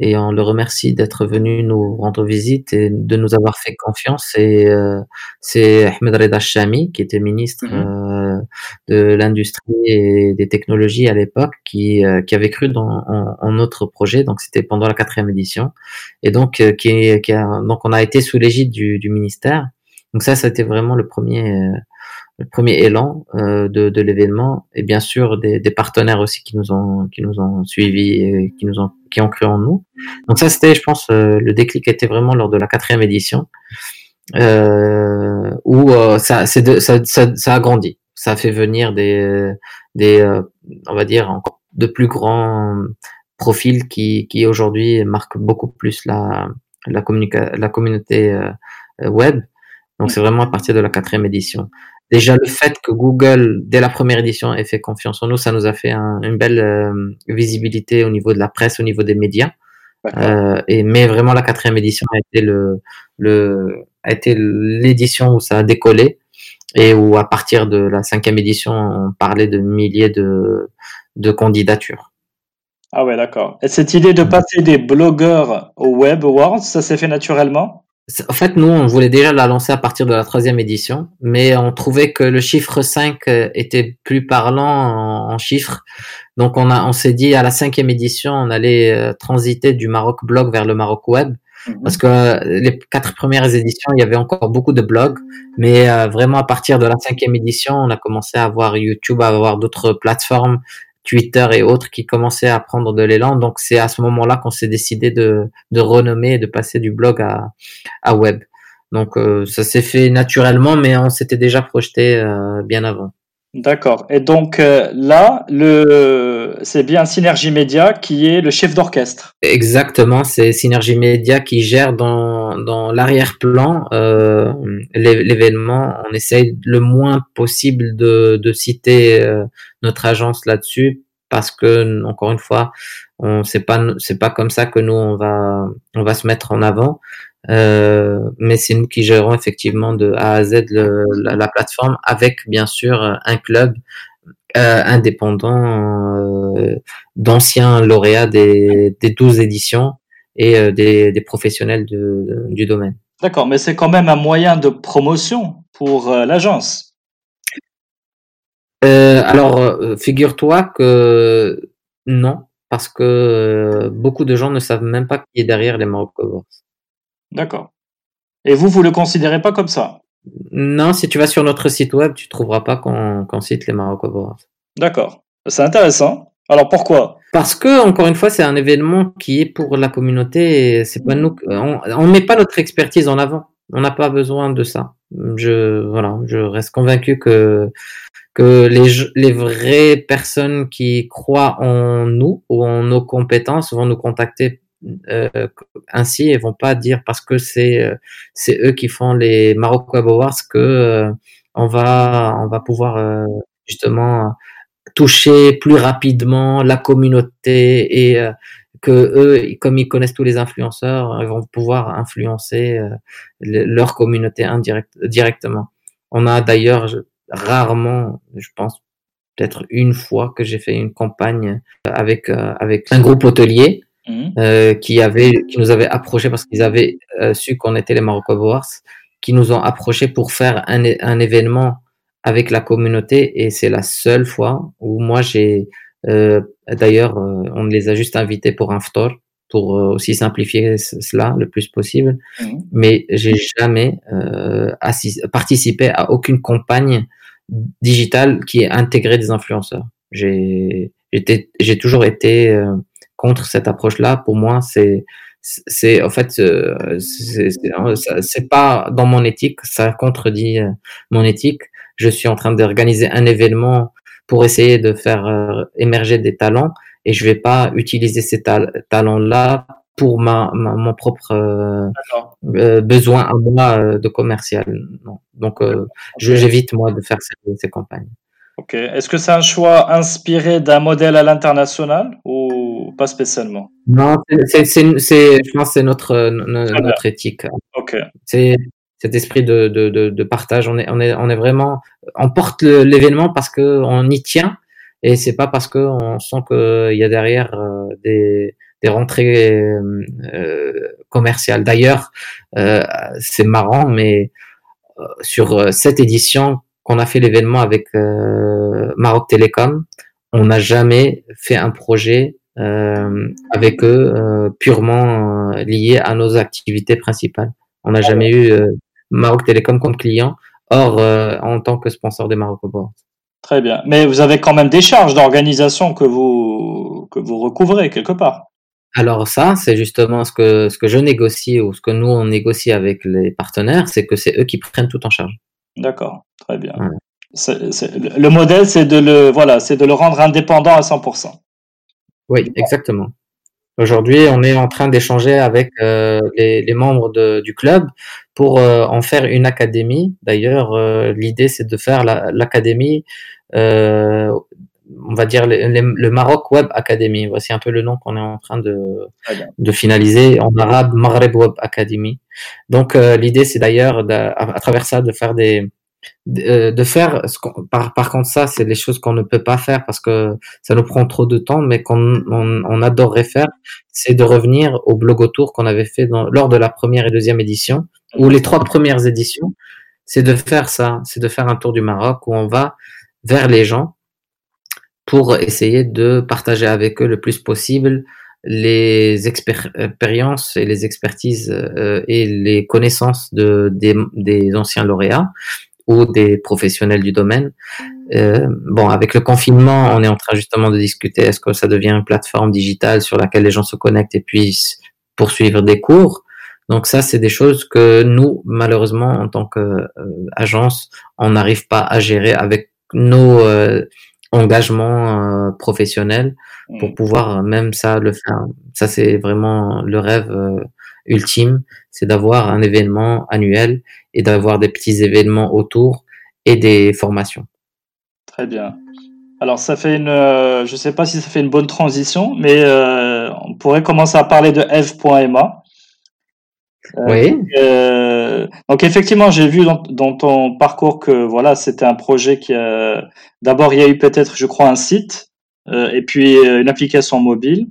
et on le remercie d'être venu nous rendre visite et de nous avoir fait confiance. Et euh, c'est Ahmed Reda Chami, qui était ministre mhm. euh, de l'industrie et des technologies à l'époque, qui, euh, qui avait cru dans en, notre projet. Donc c'était pendant la quatrième édition, et donc qui, qui a, donc on a été sous l'égide du, du ministère. Donc ça, ça a été vraiment le premier le premier élan euh, de, de l'événement et bien sûr des, des, partenaires aussi qui nous ont qui nous ont suivis et qui nous ont qui ont cru en nous. Donc ça c'était, je pense, euh, le déclic était vraiment lors de la quatrième édition euh, où euh, ça, c'est ça, a grandi, ça fait venir des des on va dire encore de plus grands profils qui qui aujourd'hui marquent beaucoup plus la la, la communauté web. Donc c'est vraiment à partir de la quatrième édition. Déjà, le fait que Google, dès la première édition, ait fait confiance en nous, ça nous a fait une belle euh, visibilité au niveau de la presse, au niveau des médias. Euh, et mais vraiment, la quatrième édition a été le, le a été l'édition où ça a décollé et où à partir de la cinquième édition, on parlait de milliers de, de candidatures. Ah ouais, d'accord. Et cette idée de passer des blogueurs au Web Awards, ça s'est fait naturellement? En fait, nous, on voulait déjà la lancer à partir de la troisième édition, mais on trouvait que le chiffre 5 euh, était plus parlant en, chiffres. Donc, on, a, on s'est dit à la cinquième édition, on allait euh, transiter du Maroc blog vers le Maroc web. Mhm. Parce que euh, les quatre premières éditions, il y avait encore beaucoup de blogs, mais vraiment à partir de la cinquième édition, on a commencé à avoir YouTube, à avoir d'autres plateformes Twitter et autres qui commençaient à prendre de l'élan. Donc c'est à ce moment-là qu'on s'est décidé de, renommer et de passer du blog à, à web. Donc euh, ça s'est fait naturellement, mais on s'était déjà projeté euh, bien avant. D'accord. Et donc euh, là, le c'est bien Synergie Média qui est le chef d'orchestre. Exactement, c'est Synergie Média qui gère dans, dans l'arrière-plan euh, l'événement. On essaye le moins possible de, de citer euh, notre agence là-dessus parce que encore une fois, on c'est pas c'est pas comme ça que nous on va on va se mettre en avant. Euh, mais c'est nous qui gérons effectivement de A à Z le, la, plateforme avec bien sûr un club euh, indépendant euh, d'anciens lauréats des, des 12 éditions et euh, des, des, professionnels de, du domaine. D'accord, mais c'est quand même un moyen de promotion pour l'agence. alors, figure-toi que non, parce que beaucoup de gens ne savent même pas qui est derrière les Maroc Covers. D'accord. Et vous, vous le considérez pas comme ça? Non, si tu vas sur notre site web, tu trouveras pas qu'on cite les Maroc Awards. D'accord. C'est intéressant. Alors pourquoi? Parce que encore une fois, c'est un événement qui est pour la communauté. C'est pas nous. On, on met pas notre expertise en avant. On n'a pas besoin de ça. Je voilà, je reste convaincu que que les, les vraies personnes qui croient en nous ou en nos compétences vont nous contacter euh, ainsi et vont pas dire parce que c'est euh, c'est eux qui font les Maroc Web Awards que euh, on va on va pouvoir justement toucher plus rapidement la communauté et que eux, comme ils connaissent tous les influenceurs, ils vont pouvoir influencer leur communauté indirect, directement. On a d'ailleurs rarement, je pense peut-être une fois que j'ai fait une campagne avec avec un groupe hôtelier mmh. qui avait qui nous avait approché parce qu'ils avaient su qu'on était les Morocco Wars, qui nous ont approché pour faire un, un événement avec la communauté et c'est la seule fois où moi j'ai euh, d'ailleurs euh, on les a juste invités pour un ftor pour euh, aussi simplifier cela le plus possible mmh. mais j'ai jamais euh, participé à aucune campagne digitale qui ait intégré des influenceurs j'ai j'ai toujours été contre cette approche là pour moi c'est c'est en fait c'est pas dans mon éthique ça contredit mon éthique je suis en train d'organiser un événement pour essayer de faire euh, émerger des talents et je vais pas utiliser ces talents-là pour ma, mon propre euh, euh, besoin à moi de commercial. Non. Donc, j'évite moi de faire ces, ces campagnes. Ok. Est-ce que c'est un choix inspiré d'un modèle à l'international ou pas spécialement? Non, c'est, je pense, c'est notre notre éthique. Ok. C'est cet esprit de, de, de, de, partage. On est, on est, on est vraiment, on porte l'événement parce que on y tient et c'est pas parce que on sent qu'il y a derrière euh, des, des rentrées euh, commerciales. D'ailleurs, euh, c'est marrant, mais euh, sur cette édition qu'on a fait l'événement avec Maroc Télécom, on n'a jamais fait un projet avec eux purement lié à nos activités principales. On n'a ah jamais eu Maroc Télécom comme client, or euh, en tant que sponsor des Maroc Board. Très bien. Mais vous avez quand même des charges d'organisation que vous, que vous recouvrez quelque part. Alors ça, c'est justement ce que, ce que je négocie ou ce que nous, on négocie avec les partenaires, c'est que c'est eux qui prennent tout en charge. D'accord, très bien. le modèle, c'est de, le, voilà, de le rendre indépendant à 100%. Oui, exactement. Aujourd'hui, on est en train d'échanger avec euh, les, les, membres de, du club pour euh, en faire une académie. D'ailleurs, euh, l'idée c'est de faire l'académie, on va dire le, Maroc Web Academy. Voici un peu le nom qu'on est en train de, de finaliser en arabe, Maghreb Web Academy. Donc, l'idée c'est d'ailleurs à travers ça de faire des euh, de, faire ce par, par contre ça c'est les choses qu'on ne peut pas faire parce que ça nous prend trop de temps mais qu'on on, adorerait faire c'est de revenir au blog autour qu'on avait fait dans, lors de la première et deuxième édition ou les trois premières éditions c'est de faire ça c'est de faire un tour du Maroc où on va vers les gens pour essayer de partager avec eux le plus possible les expériences et les expertises euh, et les connaissances de, des, des anciens lauréats ou des professionnels du domaine. Euh, bon, avec le confinement, on est en train justement de discuter est-ce que ça devient une plateforme digitale sur laquelle les gens se connectent et puissent poursuivre des cours? Donc ça, c'est des choses que nous, malheureusement, en tant qu'agence, euh, on n'arrive pas à gérer avec nos euh, engagements euh, professionnels pour mmh. pouvoir même ça le faire. Ça, c'est vraiment le rêve ultime, c'est d'avoir un événement annuel et d'avoir des petits événements autour et des formations. Très bien. Alors ça fait une, euh, je sais pas si ça fait une bonne transition, mais euh, on pourrait commencer à parler de Eve.ma. Euh, donc effectivement, j'ai vu dans, dans, ton parcours que voilà, c'était un projet qui a. D'abord, il y a eu peut-être, je crois, un site et puis une application mobile.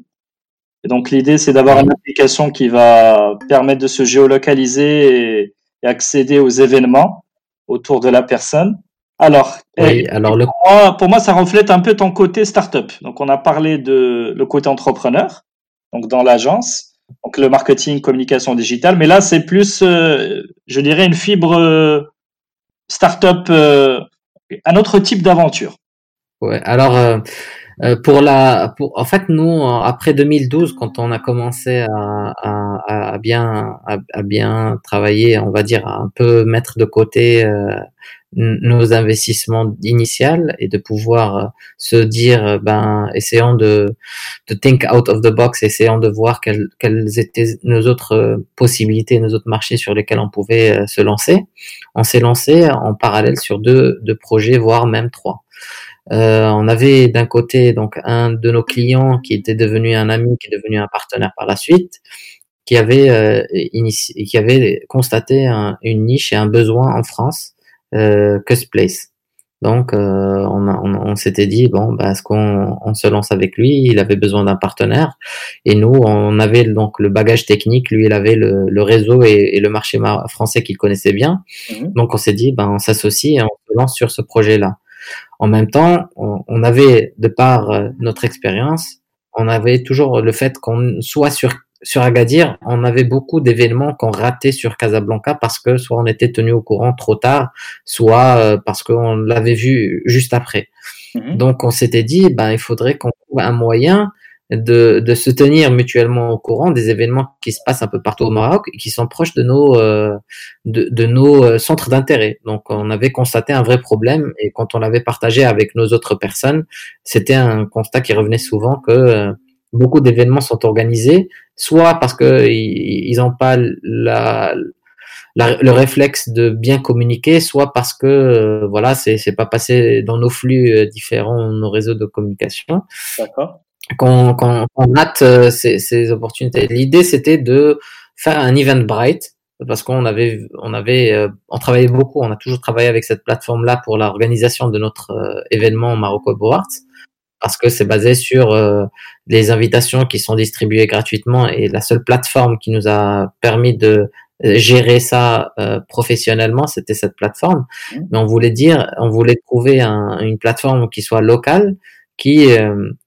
Et donc l'idée, c'est d'avoir une application qui va permettre de se géolocaliser et, accéder aux événements autour de la personne. Alors, alors le... pour, moi, pour moi, ça reflète un peu ton côté startup. Donc, on a parlé de le côté entrepreneur, donc dans l'agence, donc le marketing, communication digitale. Mais là, c'est plus, euh, je dirais, une fibre euh, startup, euh, un autre type d'aventure. Ouais. Alors, pour la, pour, en fait, nous, après 2012, quand on a commencé à, à, à bien, à, bien travailler, on va dire, à un peu mettre de côté nos investissements initiaux et de pouvoir euh, se dire, ben, essayons de, de think out of the box, essayons de voir quelles, quelles étaient nos autres possibilités, nos autres marchés sur lesquels on pouvait se lancer. On s'est lancé en parallèle sur deux, deux projets, voire même trois. Euh, on avait d'un côté donc un de nos clients qui était devenu un ami, qui est devenu un partenaire par la suite, qui avait euh, qui avait constaté une niche et un besoin en France euh, que ce place. Donc, euh, on, on, on s'était dit, bon, bah, est-ce qu'on on se lance avec lui? Il avait besoin d'un partenaire. Et nous, on avait donc le bagage technique. Lui, il avait le, le réseau et, et, le marché français qu'il connaissait bien. Mmh. Donc, on s'est dit, ben, on s'associe et on se lance sur ce projet-là. En même temps, on, on avait, de par euh, notre expérience, on avait toujours le fait qu'on soit sur sur Agadir, on avait beaucoup d'événements qu'on ratait sur Casablanca parce que soit on était tenu au courant trop tard, soit euh, parce qu'on l'avait vu juste après. Mhm. Donc on s'était dit, ben il faudrait qu'on trouve un moyen de, de, se tenir mutuellement au courant des événements qui se passent un peu partout au Maroc et qui sont proches de nos euh, de, de, nos euh, centres d'intérêt. Donc on avait constaté un vrai problème et quand on l'avait partagé avec nos autres personnes, c'était un constat qui revenait souvent que beaucoup d'événements sont organisés, soit parce que ils n'ont pas la, la, le réflexe de bien communiquer, soit parce que euh, voilà, c'est pas passé dans nos flux euh, différents, nos réseaux de communication. D'accord. Qu'on qu'on rate euh, ces, ces opportunités. L'idée c'était de faire un event bright parce qu'on avait on avait on travaillait beaucoup, on a toujours travaillé avec cette plateforme là pour l'organisation de notre événement Marocco Boards parce que c'est basé sur euh, les invitations qui sont distribuées gratuitement et la seule plateforme qui nous a permis de euh, gérer ça euh, professionnellement, c'était cette plateforme. Mmh. Mais on voulait dire, on voulait trouver un, une plateforme qui soit locale, qui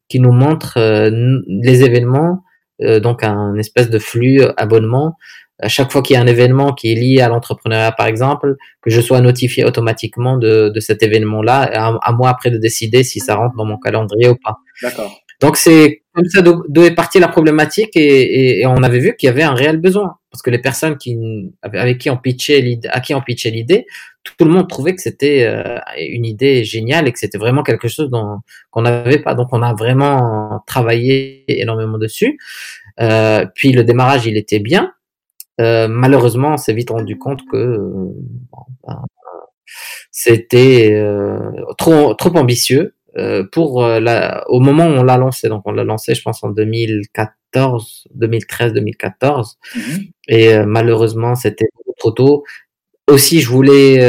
qui nous montre les événements, donc un espèce de flux abonnement à chaque fois qu'il y a un événement qui est lié à l'entrepreneuriat, par exemple, que je sois notifié automatiquement de, de cet événement-là, à, à, moi après de décider si ça rentre dans mon calendrier ou pas. D'accord. Donc c'est comme ça d'où est partie la problématique et, et, on avait vu qu'il y avait un réel besoin parce que les personnes qui avec qui on pitchait l'idée, à qui on pitchait l'idée, tout le monde trouvait que c'était euh, une idée géniale et que c'était vraiment quelque chose dont qu'on n'avait pas. Donc on a vraiment travaillé énormément dessus. Euh, puis le démarrage il était bien, euh, malheureusement, on s'est vite rendu compte que euh, ben, c'était euh, trop trop ambitieux pour la, au moment où on l'a lancé. Donc on l'a lancé, je pense, en 2014, 2013, 2014, et malheureusement, c'était trop tôt. Aussi, je voulais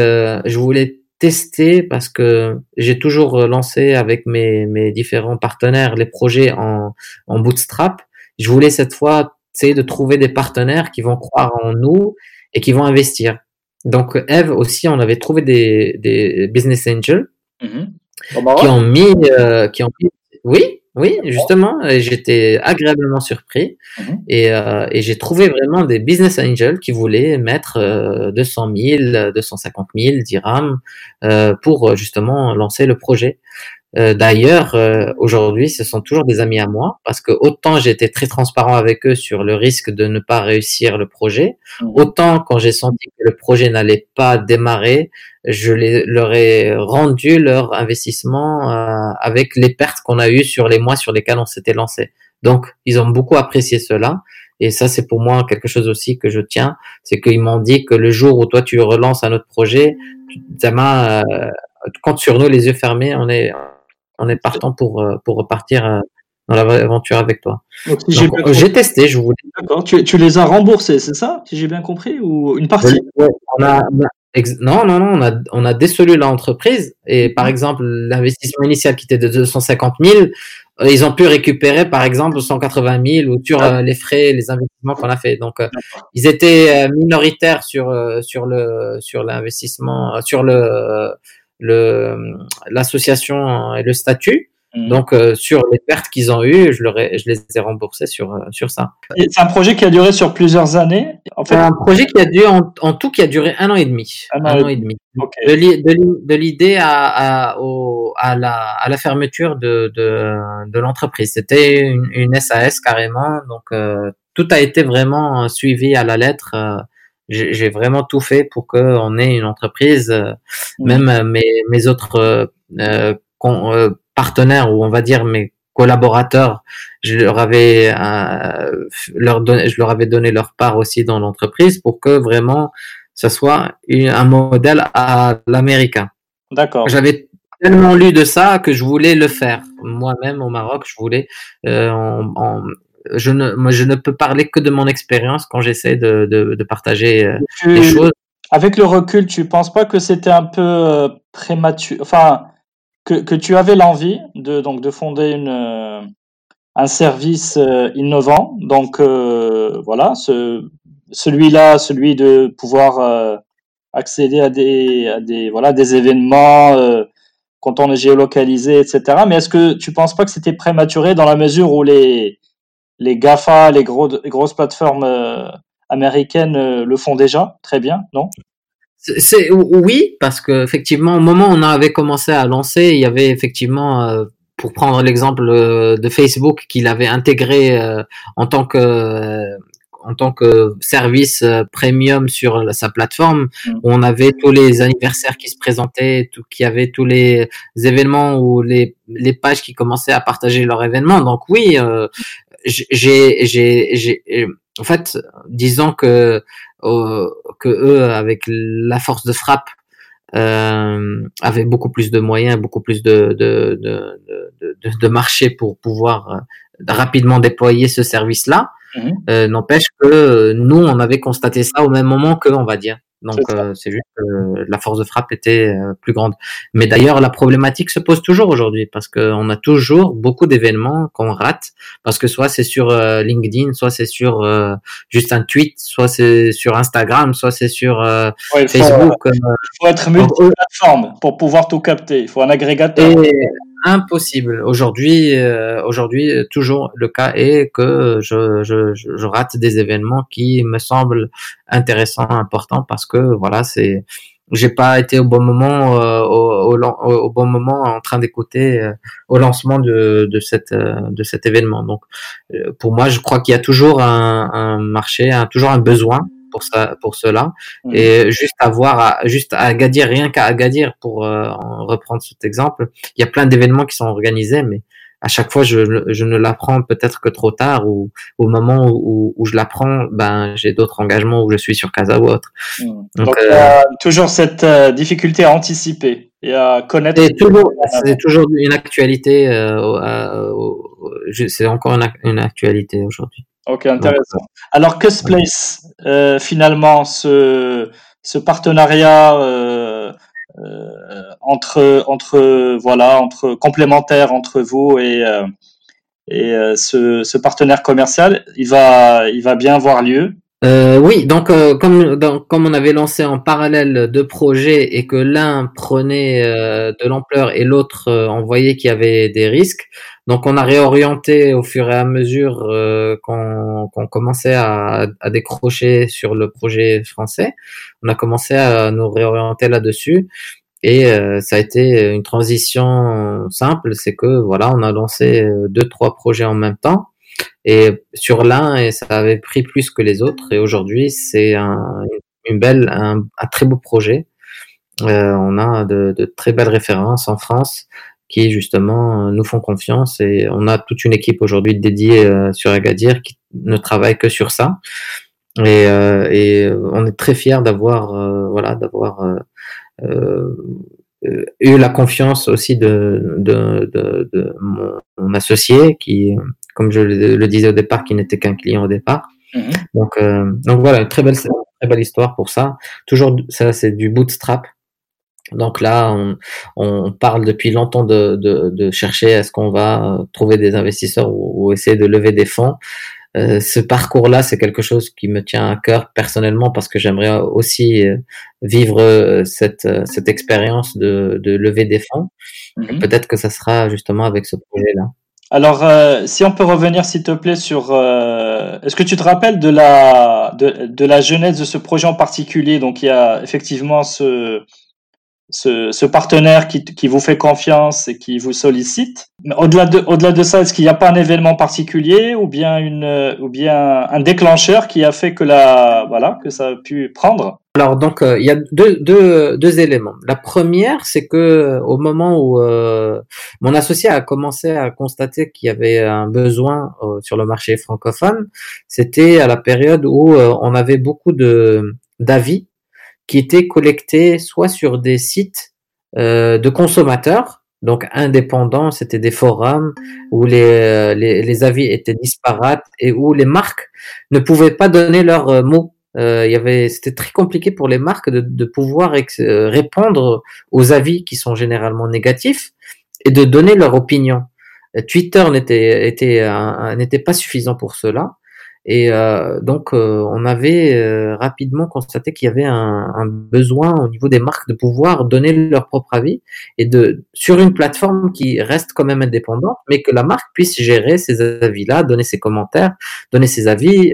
je voulais tester parce que j'ai toujours lancé avec mes, mes différents partenaires les projets en, en bootstrap. Je voulais cette fois c'est de trouver des partenaires qui vont croire en nous et qui vont investir. Donc, Eve aussi, on avait trouvé des, des business angels mhm. qui ont mis, euh, qui ont oui, oui, justement, j'étais agréablement surpris mhm. et, euh, et j'ai trouvé vraiment des business angels qui voulaient mettre euh, 200 000, 250 000 dirhams euh, pour justement lancer le projet. Euh, d'ailleurs, euh, aujourd'hui, ce sont toujours des amis à moi parce que autant j'étais très transparent avec eux sur le risque de ne pas réussir le projet, mmh. autant quand j'ai senti que le projet n'allait pas démarrer, je les, leur ai rendu leur investissement euh, avec les pertes qu'on a eues sur les mois sur lesquels on s'était lancé. Donc, ils ont beaucoup apprécié cela. Et ça, c'est pour moi quelque chose aussi que je tiens, c'est qu'ils m'ont dit que le jour où toi tu relances un autre projet, ça m'a, euh, compte sur nous les yeux fermés, on est, on est partant pour, euh, pour repartir euh, dans l'aventure avec toi. j'ai testé, je voulais. D'accord. Tu, tu, les as remboursés, c'est ça Si j'ai bien compris Ou une partie? On a, Non, non, non, on a, on a l'entreprise et par exemple, l'investissement initial qui était de 250 000, euh, ils ont pu récupérer par exemple 180 000 ou sur ah. les frais, les investissements qu'on a fait. Donc, ils étaient minoritaires sur, sur le, sur l'investissement, sur le l'association et le statut. Mhm. Donc euh, sur les pertes qu'ils ont eues, je, leur ai, je les ai remboursées sur euh, sur ça. C'est un projet qui a duré sur plusieurs années. En fait, un projet qui a duré en, tout qui a duré un an et demi. Un, an, et demi. De, l'idée à à, au, à, la à la fermeture de de, de l'entreprise. C'était une, une, SAS carrément. Donc euh, tout a été vraiment suivi à la lettre j'ai vraiment tout fait pour qu'on ait une entreprise. Euh, même euh, mes, mes autres euh, euh, partenaires ou on va dire mes collaborateurs, je leur avais leur donné, je leur avais donné leur part aussi dans l'entreprise pour que vraiment ça soit un modèle à l'américain. D'accord. J'avais tellement lu de ça que je voulais le faire moi-même au Maroc. Je voulais euh, en, en, je ne, moi, je ne peux parler que de mon expérience quand j'essaie de, de, de, partager euh, les choses. avec le recul, tu penses pas que c'était un peu euh, prématuré, enfin que, que tu avais l'envie de donc de fonder une euh, un service euh, innovant? Donc voilà, ce, celui-là, celui de pouvoir accéder à des à des voilà des événements quand on est géolocalisé, etc. Mais est-ce que tu penses pas que c'était prématuré dans la mesure où les les GAFA, les, gros, les grosses plateformes américaines euh, le font déjà très bien, non? C'est oui parce que effectivement au moment où on avait commencé à lancer, il y avait effectivement euh, pour prendre l'exemple euh, de Facebook qu'il avait intégré en tant que en tant que service premium sur sa plateforme, mm. où on avait tous les anniversaires qui se présentaient, tout, qui avait tous les événements ou les, les pages qui commençaient à partager leurs événements. Donc oui, j'ai j'ai en fait, disons que euh, que eux, avec la force de frappe, euh, avaient beaucoup plus de moyens, beaucoup plus de de de, de, de marché pour pouvoir euh, rapidement déployer ce service-là. Mmh. Euh, n'empêche que nous, on avait constaté ça au même moment que, on va dire. Donc euh, c'est juste que la force de frappe était euh, plus grande. Mais d'ailleurs, la problématique se pose toujours aujourd'hui parce qu'on a toujours beaucoup d'événements qu'on rate parce que soit c'est sur euh, LinkedIn, soit c'est sur juste un tweet, soit c'est sur Instagram, soit c'est sur Facebook. il faut être multiplateforme pour pouvoir tout capter. Il faut un agrégateur impossible. Aujourd'hui, euh, aujourd'hui, toujours le cas est que je, je, je, rate des événements qui me semblent intéressants, importants, parce que voilà, c'est, j'ai pas été au bon moment, euh, au, au, au, bon moment en train d'écouter euh, au lancement de, de cette de cet événement. Donc, pour moi, je crois qu'il y a toujours un, un marché, un, toujours un besoin pour ça, pour cela. Mmh. Et juste à voir, juste à Agadir, rien qu'à Agadir, pour euh, reprendre cet exemple, il y a plein d'événements qui sont organisés, mais à chaque fois, je, je ne l'apprends peut-être que trop tard ou au moment où, où je l'apprends, ben j'ai d'autres engagements où je suis sur Casa ou autre. Mmh. Donc, il y a toujours cette euh, difficulté à anticiper et à connaître. C'est toujours, c'est toujours une actualité. Euh, c'est encore une, une actualité aujourd'hui. Ok, intéressant. Alors, que Place, euh, finalement, ce, ce partenariat euh, euh, entre, entre, voilà, entre complémentaires entre vous et, euh, et euh, ce, ce, partenaire commercial, il va, il va bien avoir lieu. Euh, oui, donc comme, comme on avait lancé en parallèle deux projets et que l'un prenait de l'ampleur et l'autre on voyait qu'il y avait des risques, donc on a réorienté au fur et à mesure euh, qu'on commençait à, décrocher sur le projet français. On a commencé à nous réorienter là-dessus. Et euh, ça a été une transition simple, c'est que voilà, on a lancé euh, deux trois projets en même temps, et sur l'un, et ça avait pris plus que les autres. Et aujourd'hui, c'est un, une belle, un, un, très beau projet. Euh, on a de, de, très belles références en France qui justement euh, nous font confiance et on a toute une équipe aujourd'hui dédiée euh, sur Agadir qui ne travaille que sur ça et, euh, et on est très fiers d'avoir voilà d'avoir eu la confiance aussi de, de, de, de mon, associé qui comme je le, disais au départ qui n'était qu'un client au départ mmh donc donc voilà une très belle très belle histoire pour ça toujours ça c'est du bootstrap donc là, on, on, parle depuis longtemps de, de, de chercher est-ce qu'on va trouver des investisseurs ou, essayer de lever des fonds. Euh, ce parcours-là, c'est quelque chose qui me tient à cœur personnellement parce que j'aimerais aussi euh, vivre euh, cette, euh, cette expérience de, de lever des fonds. Mm-hmm. Peut-être que ça sera justement avec ce projet-là. Alors, euh, si on peut revenir, s'il te plaît, sur... Euh, est-ce que tu te rappelles de la, de, de la genèse de ce projet en particulier? Donc, il y a effectivement ce, ce, ce partenaire qui, qui, vous fait confiance et qui vous sollicite. Au-delà de, au-delà de ça, est-ce qu'il n'y a pas un événement particulier ou bien une, ou bien un déclencheur qui a fait que la, voilà, que ça a pu prendre? Alors donc euh, il y a deux, deux, deux éléments. La première, c'est que au moment où euh, mon associé a commencé à constater qu'il y avait un besoin euh, sur le marché francophone, c'était à la période où on avait beaucoup de d'avis qui étaient collectés soit sur des sites euh, de consommateurs, donc indépendants, c'était des forums où les, euh, les, les, avis étaient disparates et où les marques ne pouvaient pas donner leurs euh, mots il y avait, c'était très compliqué pour les marques de, de pouvoir répondre aux avis qui sont généralement négatifs et de donner leur opinion. Twitter n'était était, n'était pas suffisant pour cela. Et euh, donc, euh, on avait euh, rapidement constaté qu'il y avait un, un, besoin au niveau des marques de pouvoir donner leur propre avis et de sur une plateforme qui reste quand même indépendante, mais que la marque puisse gérer ces avis-là, donner ses commentaires, donner ses avis,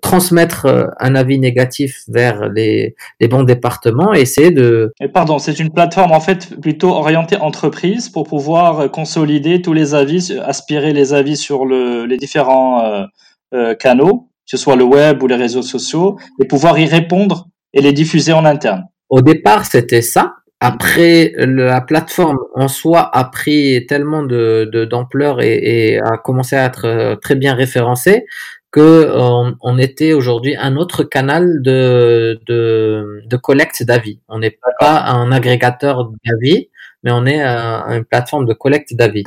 transmettre un avis négatif vers les, les bons départements et essayer de. Et pardon, c'est une plateforme en fait plutôt orientée entreprise pour pouvoir consolider tous les avis, aspirer les avis sur le, les différents euh, canaux, que ce soit le web ou les réseaux sociaux, et pouvoir y répondre et les diffuser en interne. Au départ, c'était ça. Après, la plateforme en soi a pris tellement de d'ampleur et, et, a commencé à être euh, très bien référencée que on, on était aujourd'hui un autre canal de de, de collecte d'avis. On n'est pas un agrégateur d'avis, mais on est une plateforme de collecte d'avis.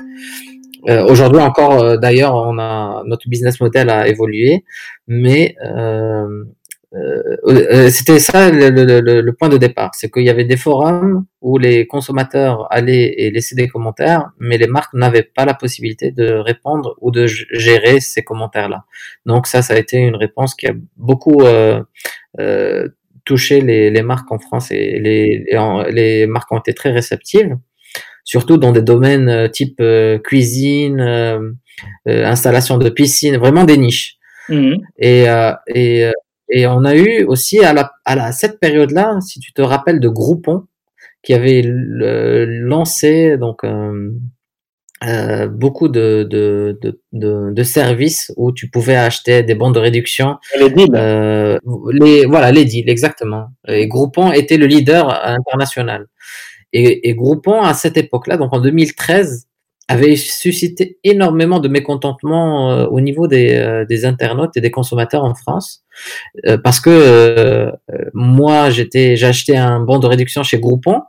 Euh, aujourd'hui encore, euh, d'ailleurs, on a notre business model a évolué, mais euh, euh c'était ça le, le, le, point de départ, c'est qu'il y avait des forums où les consommateurs allaient et laissaient des commentaires, mais les marques n'avaient pas la possibilité de répondre ou de gérer ces commentaires-là. Donc ça, ça a été une réponse qui a beaucoup euh, touché les, les, marques en France et les, les marques ont été très réceptives surtout dans des domaines euh, type euh, cuisine, euh, installation de piscine, vraiment des niches. Mhm. Et, et, et on a eu aussi à, la, à la, cette période-là, si tu te rappelles de Groupon, qui avait lancé donc euh, beaucoup de, de, de, de, services où tu pouvais acheter des bons de réduction. Les deals. Euh, les, voilà, les deals, exactement. Et Groupon était le leader international. Et, Groupon, à cette époque-là, donc en 2013, avait suscité énormément de mécontentement euh, au niveau des, euh, des, internautes et des consommateurs en France, euh, parce que moi, j'étais, j'achetais un bon de réduction chez Groupon,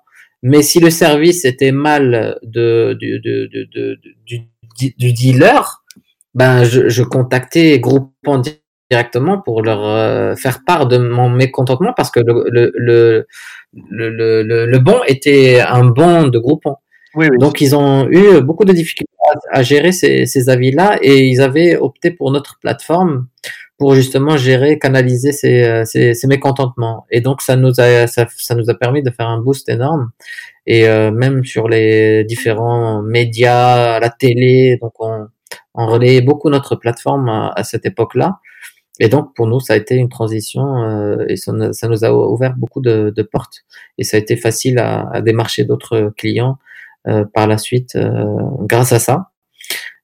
mais si le service était mal de, du, du, dealer, ben je, contactais Groupon directement pour leur faire part de mon mécontentement parce que le, le, le, le bon était un bon de Groupon. Oui, oui. Donc ils ont eu beaucoup de difficultés à, gérer ces, ces avis-là et ils avaient opté pour notre plateforme pour justement gérer, canaliser ces, ces, ces mécontentements. Et donc ça nous a ça, ça, nous a permis de faire un boost énorme. Et euh, même sur les différents médias, la télé, donc on, on relayait beaucoup notre plateforme à, à cette époque-là. Et donc, pour nous, ça a été une transition euh, et ça, ça, nous a ouvert beaucoup de, de, portes. Et ça a été facile à, à démarcher d'autres clients euh, par la suite euh, grâce à ça.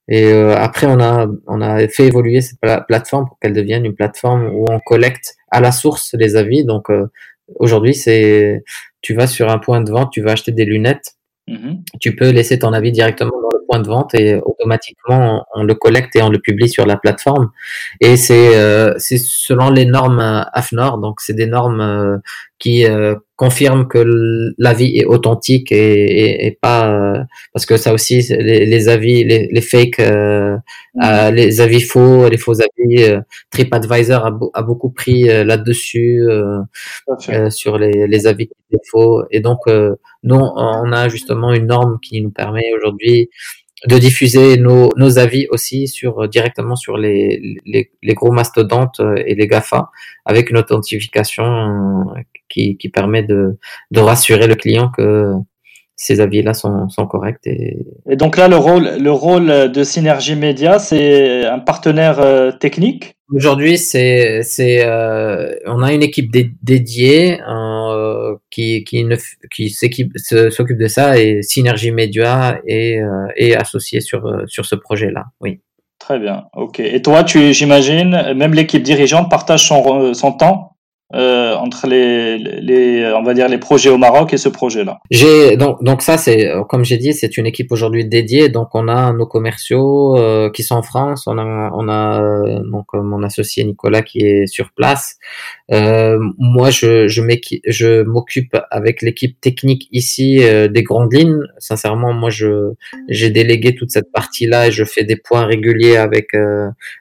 Et euh, après, on a, on a fait évoluer cette plateforme pour qu'elle devienne une plateforme où on collecte à la source les avis. Donc, euh, aujourd'hui, c'est, tu vas sur un point de vente, tu vas acheter des lunettes. Mm-hmm. Tu peux laisser ton avis directement de vente et automatiquement on, le collecte et on le publie sur la plateforme. Et c'est euh, c'est selon les normes euh, AFNOR, donc c'est des normes euh, qui confirment que l'avis est authentique et, et, pas parce que ça aussi les, les avis les, les fakes mmh. les avis faux les faux avis TripAdvisor a, a, beaucoup pris là-dessus sur les, les avis faux et donc nous on a justement une norme qui nous permet aujourd'hui de diffuser nos, nos, avis aussi sur directement sur les, les, les, gros mastodontes euh, et les GAFA avec une authentification euh, qui, qui permet de, de rassurer le client que ces avis-là sont, sont corrects. Et... et... donc là, le rôle, le rôle de Synergie Média, c'est un partenaire euh, technique? Aujourd'hui, c'est, c'est, euh, on a une équipe dédiée euh, qui, qui, ne, qui s'occupe de ça et Synergie Média est, euh, est associée sur, sur ce projet-là. Oui. Très bien. Ok. Et toi, tu, j'imagine, même l'équipe dirigeante partage son, son temps? Euh, entre les, les, on va dire les projets au Maroc et ce projet-là. J'ai donc donc ça c'est comme j'ai dit c'est une équipe aujourd'hui dédiée. Donc on a nos commerciaux euh, qui sont en France. On a on a euh, donc mon associé Nicolas qui est sur place. Euh, moi je je je m'occupe avec l'équipe technique ici des grandes lignes. Sincèrement moi je j'ai délégué toute cette partie là et je fais des points réguliers avec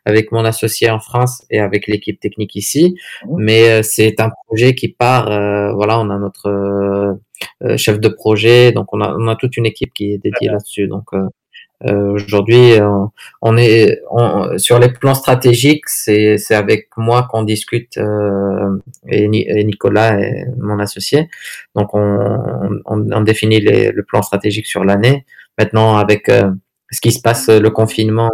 avec mon associé en France et avec l'équipe technique ici. Mais c'est c'est un projet qui part. Euh, voilà, on a notre euh, euh, chef de projet, donc on a, on a toute une équipe qui est dédiée là-dessus. Donc aujourd'hui, on est sur les plans stratégiques, c'est c'est avec moi qu'on discute et, Nicolas et mon associé. Donc on, on, définit le plan stratégique sur l'année. Maintenant avec ce qui se passe, le confinement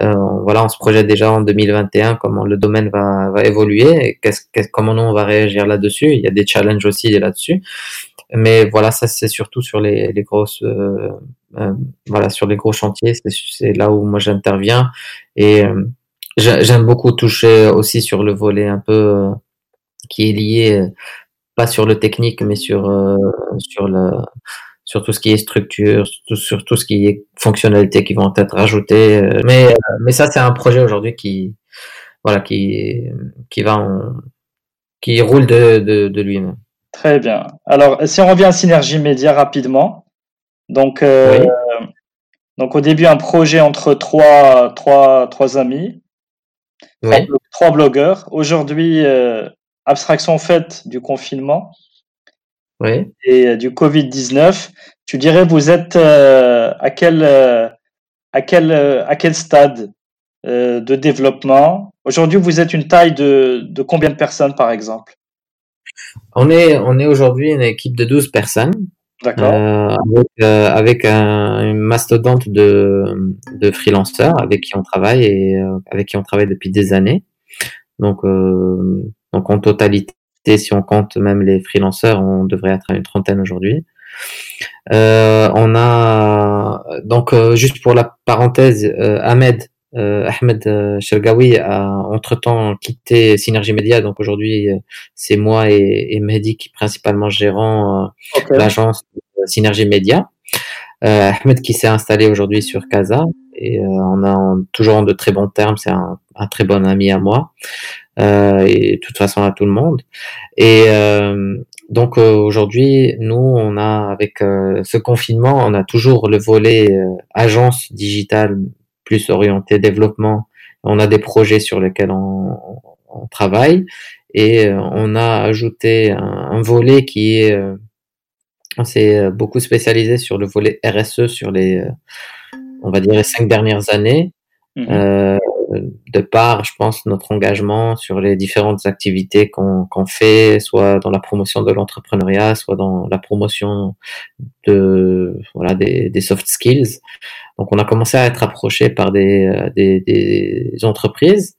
voilà, on se projette déjà en 2021 comment le domaine va, va évoluer, et comment nous on va réagir là-dessus. Il y a des challenges aussi là-dessus, mais voilà, ça c'est surtout sur les, les grosses, euh, euh, voilà, sur les gros chantiers, c'est là où moi j'interviens. Et j'aime beaucoup toucher aussi sur le volet un peu qui est lié pas sur le technique mais sur sur le sur tout ce qui est structure, sur tout ce qui est fonctionnalités qui vont être ajoutées. Euh, mais, euh, mais ça, c'est un projet aujourd'hui qui, voilà, qui, qui va, qui roule de, de, de lui-même. Très bien. Alors, si on revient à Synergie Média rapidement, donc, euh, donc au début, un projet entre trois, trois, trois amis, trois, blogueurs. Aujourd'hui, abstraction faite du confinement, et euh, du Covid-19. Tu dirais, vous êtes euh, à quel euh, à quel à quel stade de développement? Aujourd'hui, vous êtes une taille de, de combien de personnes, par exemple? On est on est aujourd'hui une équipe de 12 personnes. D'accord. avec, avec un, une mastodonte de, de freelanceurs avec qui on travaille et avec qui on travaille depuis des années. Donc, donc en totalité, si on compte même les freelanceurs, on devrait être à une trentaine aujourd'hui. Euh, on a donc euh, juste pour la parenthèse, euh, Ahmed Ahmed Shergawi a entre-temps quitté Synergie Média, donc aujourd'hui c'est moi et, et, Mehdi qui principalement gérant l'agence Synergie Média. Ahmed qui s'est installé aujourd'hui sur Casa. Et on a toujours de très bons termes, c'est un, un, très bon ami à moi. euh, et de toute façon à tout le monde. Et euh, donc euh, aujourd'hui, nous, on a avec euh, ce confinement, on a toujours le volet agence digitale plus orienté développement. On a des projets sur lesquels on, on travaille et on a ajouté un, un volet qui est on s'est beaucoup spécialisé sur le volet RSE sur les, on va dire, les cinq dernières années. Mmh euh, de par, je pense, notre engagement sur les différentes activités qu'on fait, soit dans la promotion de l'entrepreneuriat, soit dans la promotion de voilà des, des, soft skills. Donc, on a commencé à être approché par des, des, des entreprises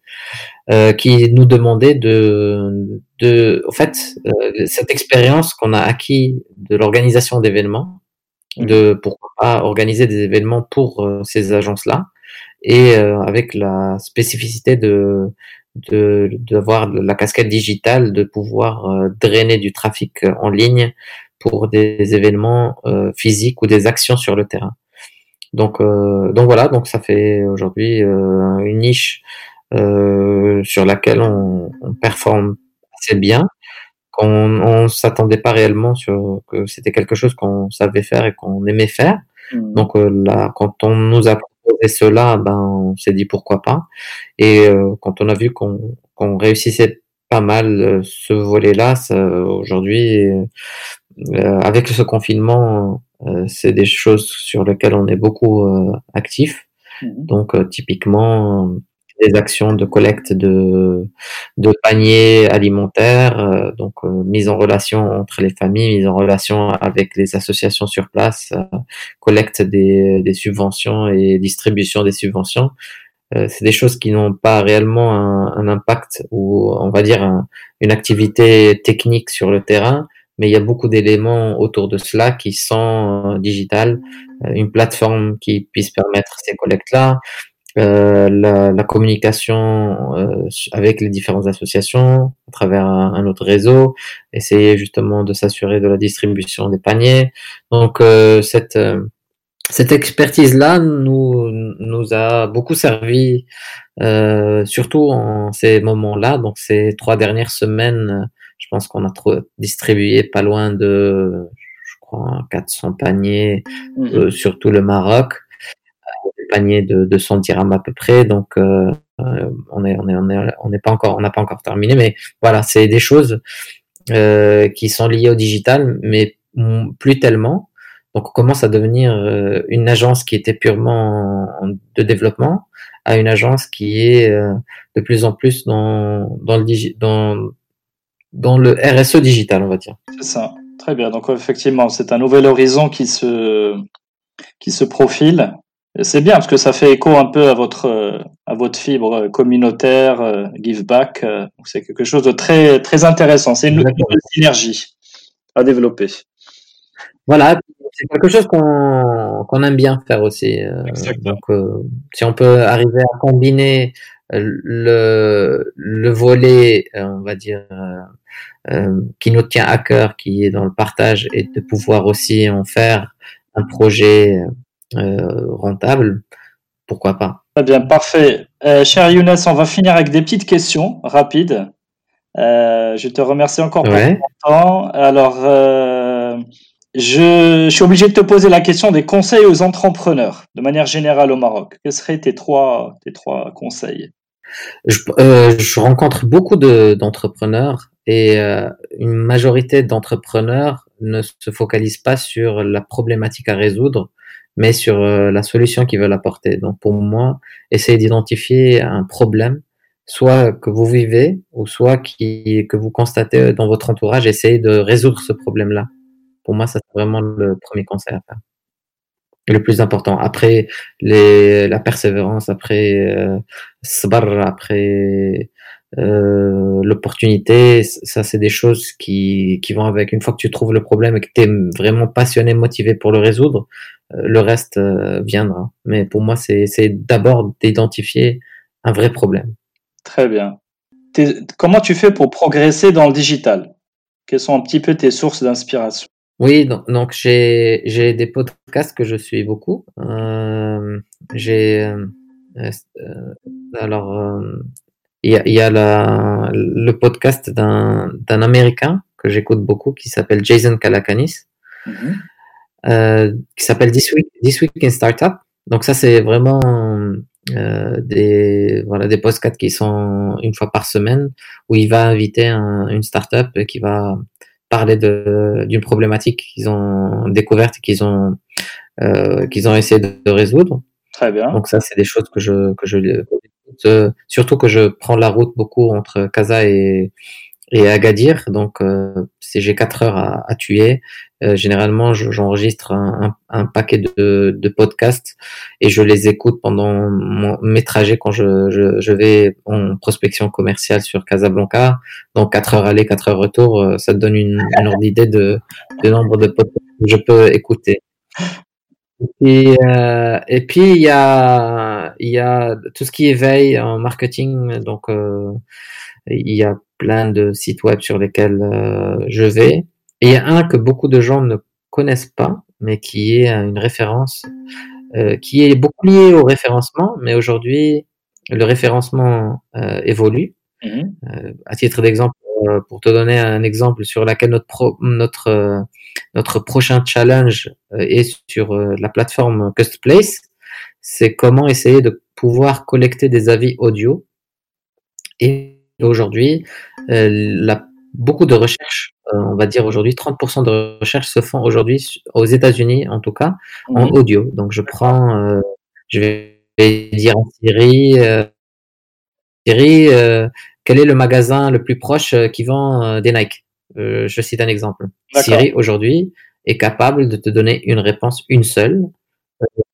euh, qui nous demandaient de, de, en fait, euh, cette expérience qu'on a acquis de l'organisation d'événements, de pourquoi pas organiser des événements pour euh, ces agences-là et euh, avec la spécificité de d'avoir de, la casquette digitale, de pouvoir euh, drainer du trafic euh, en ligne pour des événements physiques ou des actions sur le terrain. Donc, donc voilà, donc ça fait aujourd'hui une niche sur laquelle on, on, performe assez bien. qu'on on s'attendait pas réellement sur que c'était quelque chose qu'on savait faire et qu'on aimait faire. Mmh. Donc là, quand on nous a et cela, ben, on s'est dit pourquoi pas. Et euh, quand on a vu qu'on réussissait pas mal euh, ce volet-là, aujourd'hui, euh, avec ce confinement, c'est des choses sur lesquelles on est beaucoup actif. Mmh Donc, typiquement, des actions de collecte de, paniers alimentaires, euh, donc euh, mise en relation entre les familles, mise en relation avec les associations sur place, euh, collecte des, subventions et distribution des subventions. c'est des choses qui n'ont pas réellement un, impact ou on va dire une activité technique sur le terrain, mais il y a beaucoup d'éléments autour de cela qui sont digital, une plateforme qui puisse permettre ces collectes-là, euh, la, la, communication euh, avec les différentes associations à travers un, autre réseau, essayer justement de s'assurer de la distribution des paniers. Donc euh, cette cette expertise-là nous nous a beaucoup servi, surtout en ces moments-là. Donc ces trois dernières semaines, je pense qu'on a trop distribué pas loin de, je crois, 400 paniers, mmh. sur tout le Maroc de, de 100 dirhams à peu près. Donc, euh, euh, on est, on est, on est, on n'est pas encore, on n'a pas encore terminé, mais voilà, c'est des choses euh, qui sont liées au digital, mais plus tellement. Donc, on commence à devenir une agence qui était purement de développement à une agence qui est de plus en plus dans, dans le dans, dans le RSE digital, on va dire. C'est ça. Très bien. Donc, effectivement, c'est un nouvel horizon qui se, qui se profile c'est bien parce que ça fait écho un peu à votre à votre fibre communautaire, euh, give back. Euh, c'est quelque chose de très très intéressant. C'est une, une synergie à développer. Voilà, c'est quelque chose qu'on qu'on aime bien faire aussi. Euh, donc, si on peut arriver à combiner le le volet, on va dire, qui nous tient à cœur, qui est dans le partage, et de pouvoir aussi en faire un projet euh, rentable, pourquoi pas. Très bien, parfait. Euh, cher Younes, on va finir avec des petites questions rapides. Euh, je te remercie encore pour ton temps. Alors, je, suis obligé de te poser la question des conseils aux entrepreneurs, de manière générale au Maroc. Quels seraient tes trois, tes trois conseils? Je, rencontre beaucoup d'entrepreneurs et une majorité d'entrepreneurs ne se focalisent pas sur la problématique à résoudre, mais sur euh, la solution qu'ils veulent apporter. Donc pour moi, essayez d'identifier un problème, soit que vous vivez, ou soit qui, que vous constatez dans votre entourage, essayez de résoudre ce problème-là. Pour moi, ça c'est vraiment le premier conseil à faire. Le plus important. Après les, la persévérance, après euh, après euh, l'opportunité, ça c'est des choses qui, qui vont avec. Une fois que tu trouves le problème et que tu es vraiment passionné, motivé pour le résoudre, euh, le reste euh, viendra. Mais pour moi, c'est d'abord d'identifier un vrai problème. Très bien. Comment tu fais pour progresser dans le digital? Quelles sont un petit peu tes sources d'inspiration? Oui, donc, donc j'ai des podcasts que je suis beaucoup. Euh, j'ai euh, alors il y a, y a la, le podcast d'un Américain que j'écoute beaucoup qui s'appelle Jason Calacanis. Mm-hmm. Euh, qui s'appelle This Week, This Week in Startup. Donc ça, c'est vraiment euh, des voilà des podcasts qui sont une fois par semaine où il va inviter un, une startup qui va parler de d'une problématique qu'ils ont découverte et qu'ils ont euh, qu'ils ont essayé de, résoudre. Très bien. Donc ça, c'est des choses que je que je surtout que je prends la route beaucoup entre Casa et et Agadir. Donc, euh, si j'ai quatre heures à, à tuer, euh, généralement, j'enregistre un, un, paquet de, de, podcasts et je les écoute pendant mes trajets quand je, je, je, vais en prospection commerciale sur Casablanca. Donc, quatre heures aller, quatre heures retour, euh, ça te donne une, une ordre d'idée de, de nombre de podcasts que je peux écouter. Et, euh, et puis il y a y a tout ce qui éveille en marketing donc euh, il y a plein de sites web sur lesquels euh, je vais. Et il y a un que beaucoup de gens ne connaissent pas, mais qui est une référence, euh, qui est beaucoup lié au référencement, mais aujourd'hui, le référencement euh, évolue. Mm-hmm. à titre d'exemple, pour te donner un exemple sur laquelle notre notre notre prochain challenge est sur la plateforme Custplace, c'est comment essayer de pouvoir collecter des avis audio et Aujourd'hui, euh, la, beaucoup de recherches, euh, on va dire aujourd'hui 30% de recherches se font aujourd'hui aux États-Unis en tout cas en audio. Donc je prends, euh, je vais dire en Siri, Siri, quel est le magasin le plus proche qui vend des Nike? Je cite un exemple. Siri aujourd'hui est capable de te donner une réponse, une seule,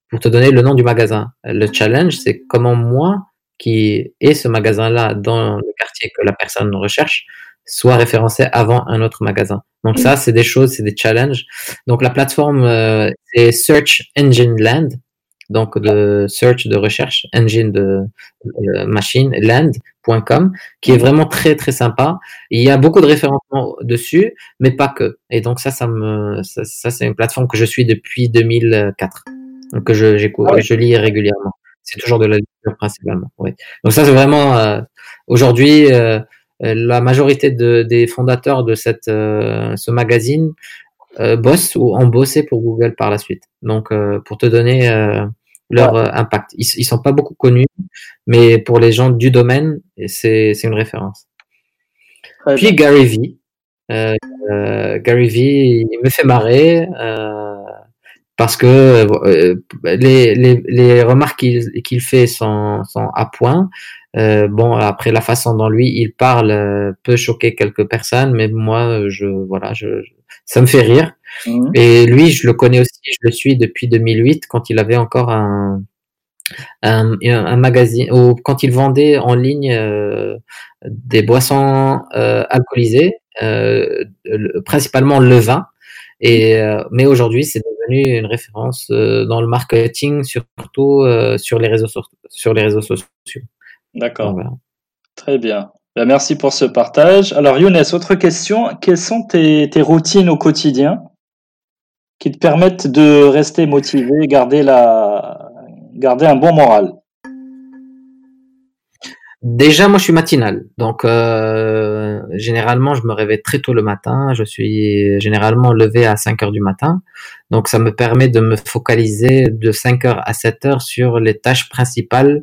pour te donner le nom du magasin. Le challenge, c'est comment moi qui est ce magasin-là dans le quartier que la personne recherche soit référencé avant un autre magasin. Donc ça, c'est des choses, c'est des challenges. Donc la plateforme, euh, c'est Search Engine Land. donc de search de recherche, engine de euh, machine, land.com, qui est vraiment très très sympa. Il y a beaucoup de référencements dessus, mais pas que. Et donc ça, ça me, ça, c'est une plateforme que je suis depuis 2004, donc que je, j'écoute, ah je lis régulièrement. C'est toujours de la lecture principalement. Oui. Donc ça, c'est vraiment euh, aujourd'hui. Euh, la majorité de, des fondateurs de cette, ce magazine euh, bossent ou ont bossé pour Google par la suite. Donc, euh, pour te donner euh, leur impact, ils, ils sont pas beaucoup connus, mais pour les gens du domaine, c'est une référence. Puis Gary V. Gary V, il me fait marrer parce que les, les, les remarques qu'il qu'il fait sont, sont à point. Euh, bon, après la façon dont lui il parle peut choquer quelques personnes, mais moi, je voilà, je, ça me fait rire. Mhm. Et lui, je le connais aussi, je le suis depuis 2008 quand il avait encore un, un, un magazine, ou quand il vendait en ligne euh, des boissons euh, alcoolisées, euh, principalement le vin. Et, euh, mais aujourd'hui, c'est devenu une référence euh, dans le marketing, surtout sur les réseaux sur les réseaux sociaux. D'accord. Très bien. Ben, merci pour ce partage. Alors Younes, autre question. Quelles sont tes, routines au quotidien qui te permettent de rester motivé, garder, la, garder un bon moral? Déjà, moi, je suis matinal. Donc, euh, généralement, je me réveille très tôt le matin. Je suis généralement levé à 5 heures du matin. Donc, ça me permet de me focaliser de 5 heures à 7 heures sur les tâches principales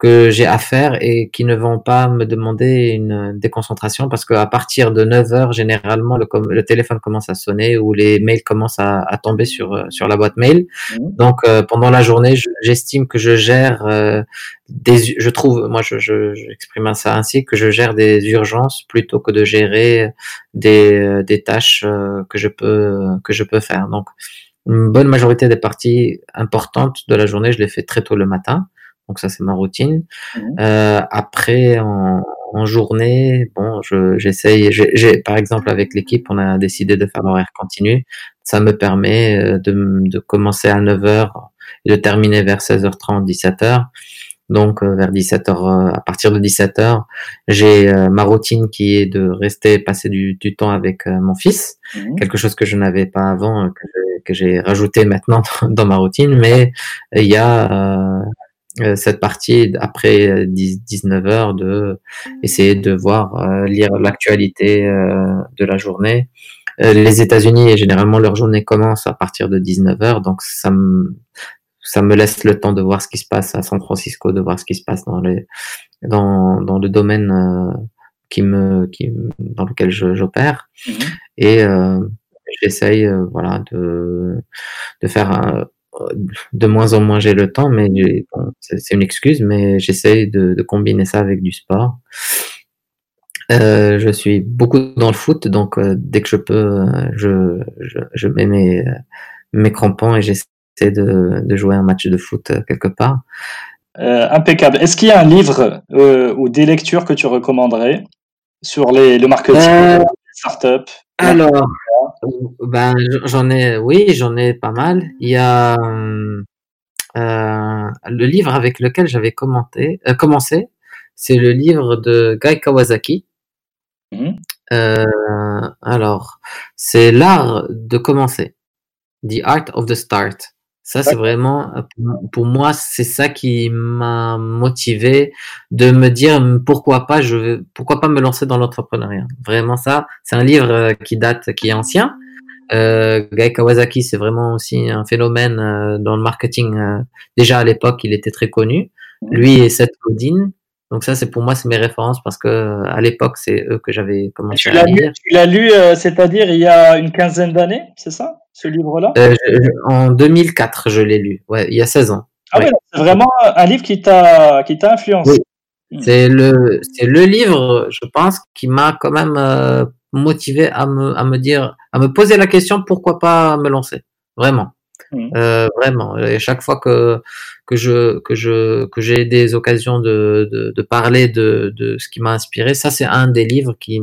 que j'ai à faire et qui ne vont pas me demander une déconcentration parce qu'à partir de 9 heures, généralement, le, le, téléphone commence à sonner ou les mails commencent à, à tomber sur, euh, sur la boîte mail. Mmh. Donc, euh, pendant la journée, j'estime que je gère euh, des, je trouve, moi, je, je, j'exprime ça ainsi, que je gère des urgences plutôt que de gérer des, des tâches que je peux, que je peux faire. Donc, une bonne majorité des parties importantes de la journée, je les fais très tôt le matin. Donc ça, c'est ma routine. Mmh. Euh, après, en, en, journée, bon, j'essaye. j'ai, par exemple, avec l'équipe, on a décidé de faire l'horaire continu. Ça me permet euh, de, de commencer à 9h et de terminer vers 16h30, 17h. Donc euh, vers 17h, euh, à partir de 17h, j'ai ma routine qui est de rester passer du, du temps avec mon fils, mmh. quelque chose que je n'avais pas avant, que j'ai rajouté maintenant dans, ma routine. Mais il y a euh, cette partie après 19 euh, heures de essayer de voir euh, lire l'actualité de la journée. les États-Unis généralement leur journée commence à partir de 19 heures, donc ça me ça me laisse le temps de voir ce qui se passe à San Francisco, de voir ce qui se passe dans les dans dans le domaine qui me qui dans lequel j'opère mm-hmm. et j'essaye voilà de de faire un, de moins en moins j'ai le temps, mais c'est une excuse, mais j'essaye de, combiner ça avec du sport. Euh, je suis beaucoup dans le foot, donc euh, dès que je peux, je, je, mets mes, mes crampons et j'essaie de, de, jouer un match de foot euh, quelque part. impeccable. Est-ce qu'il y a un livre ou des lectures que tu recommanderais sur les, le marketing, les startups? Alors, ben, j'en ai, oui, j'en ai pas mal. Il y a euh, le livre avec lequel j'avais commenté, euh, commencé, c'est le livre de Guy Kawasaki. Mmh. Euh, alors, c'est l'art de commencer. The Art of the Start. Ça, c'est vraiment, pour moi, c'est ça qui m'a motivé de me dire pourquoi pas, je veux, pourquoi pas me lancer dans l'entrepreneuriat. Vraiment ça, c'est un livre euh, qui date, qui est ancien. Euh, Guy Kawasaki, c'est vraiment aussi un phénomène euh, dans le marketing. Euh, déjà à l'époque, il était très connu. Lui et Seth Godin. Donc ça, c'est pour moi, c'est mes références parce que à l'époque, c'est eux que j'avais commencé à lire. tu l'as lu, c'est-à-dire il y a une quinzaine d'années, c'est ça ce livre-là? Euh, En 2004, je l'ai lu, ouais, il y a 16 ans. Ah oui, c'est vraiment un livre qui t'a qui t'a influencé. Hmm. C'est le c'est le livre, je pense, qui m'a quand même euh, motivé à me à me dire à me poser la question pourquoi pas me lancer, vraiment. Hmm. Euh, vraiment. Et chaque fois que que je que je que j'ai des occasions de, de, de parler de, de ce qui m'a inspiré, ça c'est un des livres qui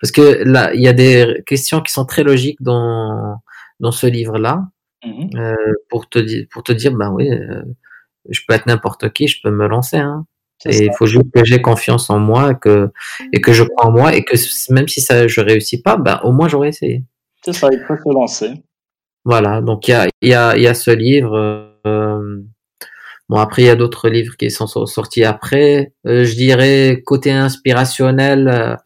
parce que là il y a des questions qui sont très logiques dans dans ce livre-là. mhm. euh, pour te dire, pour te dire, ben oui, euh, je peux être n'importe qui, je peux me lancer. Hein. Et il faut juste que j'ai confiance en moi que, et que je crois en moi et que même si ça, je réussis pas, ben, au moins j'aurais essayé. C'est ça, il faut se lancer. Voilà, donc il y a, y, a, y a ce livre. Euh, bon, après, il y a d'autres livres qui sont sortis après. Euh, je dirais, côté inspirationnel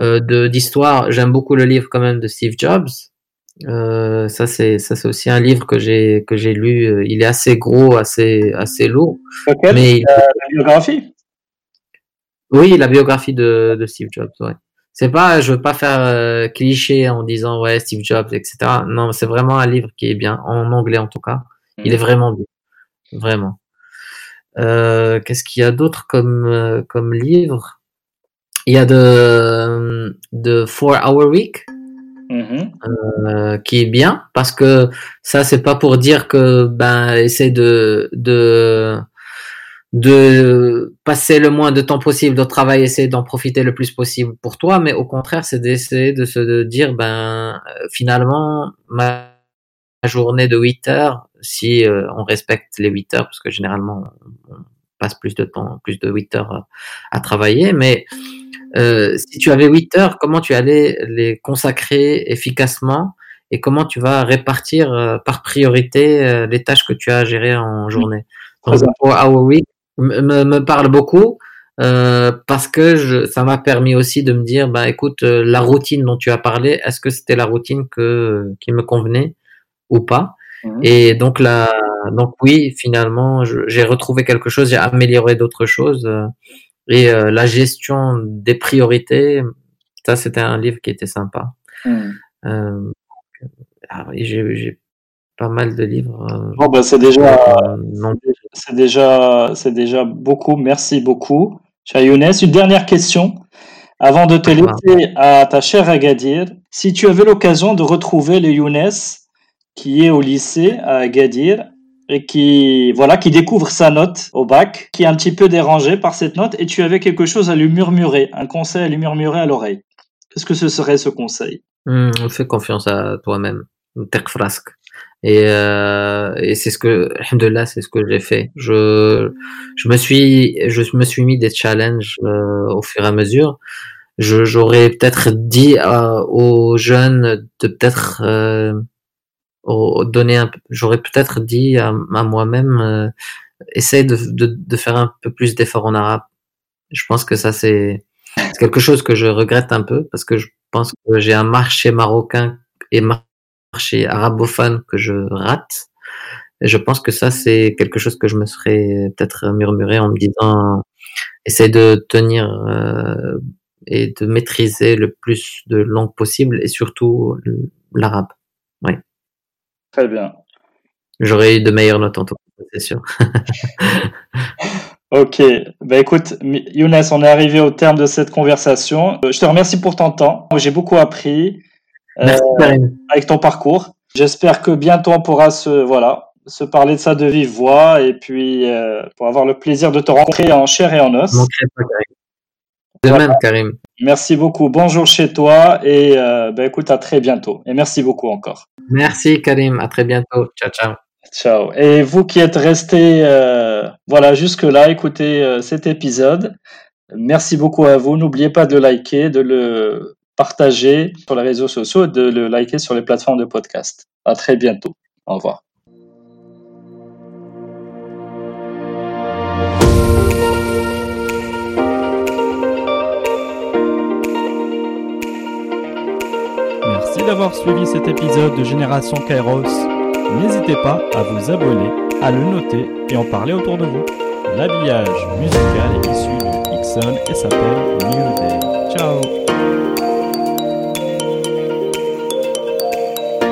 euh, de d'histoire, j'aime beaucoup le livre quand même de Steve Jobs. Euh, ça c'est ça c'est aussi un livre que j'ai que j'ai lu. Il est assez gros, assez assez lourd. mais la biographie? Oui, la biographie de, de Steve Jobs. Ouais. C'est pas, je veux pas faire euh, cliché en disant ouais Steve Jobs, etc. Non, c'est vraiment un livre qui est bien en anglais en tout cas. Il est mm. vraiment bien, vraiment. Euh, Qu'est-ce qu'il y a d'autre comme euh, comme livre? Il y a de de Four Hour Week. Euh, qui est bien parce que ça c'est pas pour dire que ben essaie de de de passer le moins de temps possible au travail, essayer d'en profiter le plus possible pour toi, mais au contraire, c'est d'essayer de se dire, ben, euh, finalement, ma journée de 8 heures, si euh, on respecte les 8 heures, parce que généralement, on passe plus de temps, plus de 8 heures à travailler, mais euh, si tu avais 8 heures, comment tu allais les consacrer efficacement et comment tu vas répartir par priorité les tâches que tu as à gérer en journée? Week, me, me parle beaucoup euh, parce que je, ça m'a permis aussi de me dire, bah écoute, euh, la routine dont tu as parlé, est-ce que c'était la routine que qui me convenait ou pas? Mhm. Et donc là, donc oui, finalement, j'ai retrouvé quelque chose, j'ai amélioré d'autres choses euh, et euh, la gestion des priorités, ça c'était un livre qui était sympa. Mhm. Euh, ah j'ai pas mal de livres. Euh, bon, bah, c'est déjà, euh, c'est déjà, c'est déjà beaucoup. Merci beaucoup, cher Younes. Une dernière question. Avant de te laisser à ta chère Agadir, si tu avais l'occasion de retrouver le Younes qui est au lycée à Agadir et qui, voilà, qui découvre sa note au bac, qui est un petit peu dérangé par cette note et tu avais quelque chose à lui murmurer, un conseil à lui murmurer à l'oreille. Qu'est-ce que ce serait ce conseil? Mmh, fais confiance à toi-même. frasque. Et, euh, et c'est ce que, là, c'est ce que j'ai fait. Je, je me suis, je me suis mis des challenges euh, au fur et à mesure. Je, j'aurais peut-être dit euh, aux jeunes de peut-être euh, donner un, j'aurais peut-être dit à, à moi-même, euh, essaye de, de, de, faire un peu plus d'efforts en arabe. Je pense que ça c'est, c'est quelque chose que je regrette un peu parce que je pense que j'ai un marché marocain et marché arabophone que je rate. Et je pense que ça, c'est quelque chose que je me serais peut-être murmuré en me disant, essaye de tenir euh, et de maîtriser le plus de langues possible et surtout l'arabe. Oui. Très bien. J'aurais eu de meilleures notes en tout cas, c'est sûr. ok. Ben écoute, Younes, on est arrivé au terme de cette conversation. Euh, je te remercie pour ton temps. J'ai beaucoup appris. Merci, euh, avec ton parcours. J'espère que bientôt on pourra se, voilà, se parler de ça de vive voix et puis euh, pour avoir le plaisir de te rencontrer en chair et en os. De même, Karim. Merci beaucoup. Bonjour chez toi et euh, ben, écoute, à très bientôt. Et merci beaucoup encore. Merci, Karim. À très bientôt. Ciao, ciao. Ciao. Et vous qui êtes restés euh, voilà, jusque-là, écoutez euh, cet épisode. Merci beaucoup à vous. N'oubliez pas de liker, de le partager sur les réseaux sociaux et de le liker sur les plateformes de podcast. À très bientôt. Au revoir. Merci d'avoir suivi cet épisode de Génération Kairos. N'hésitez pas à vous abonner, à le noter et en parler autour de vous. L'habillage musical est issu de Ixon et s'appelle New Day. Ciao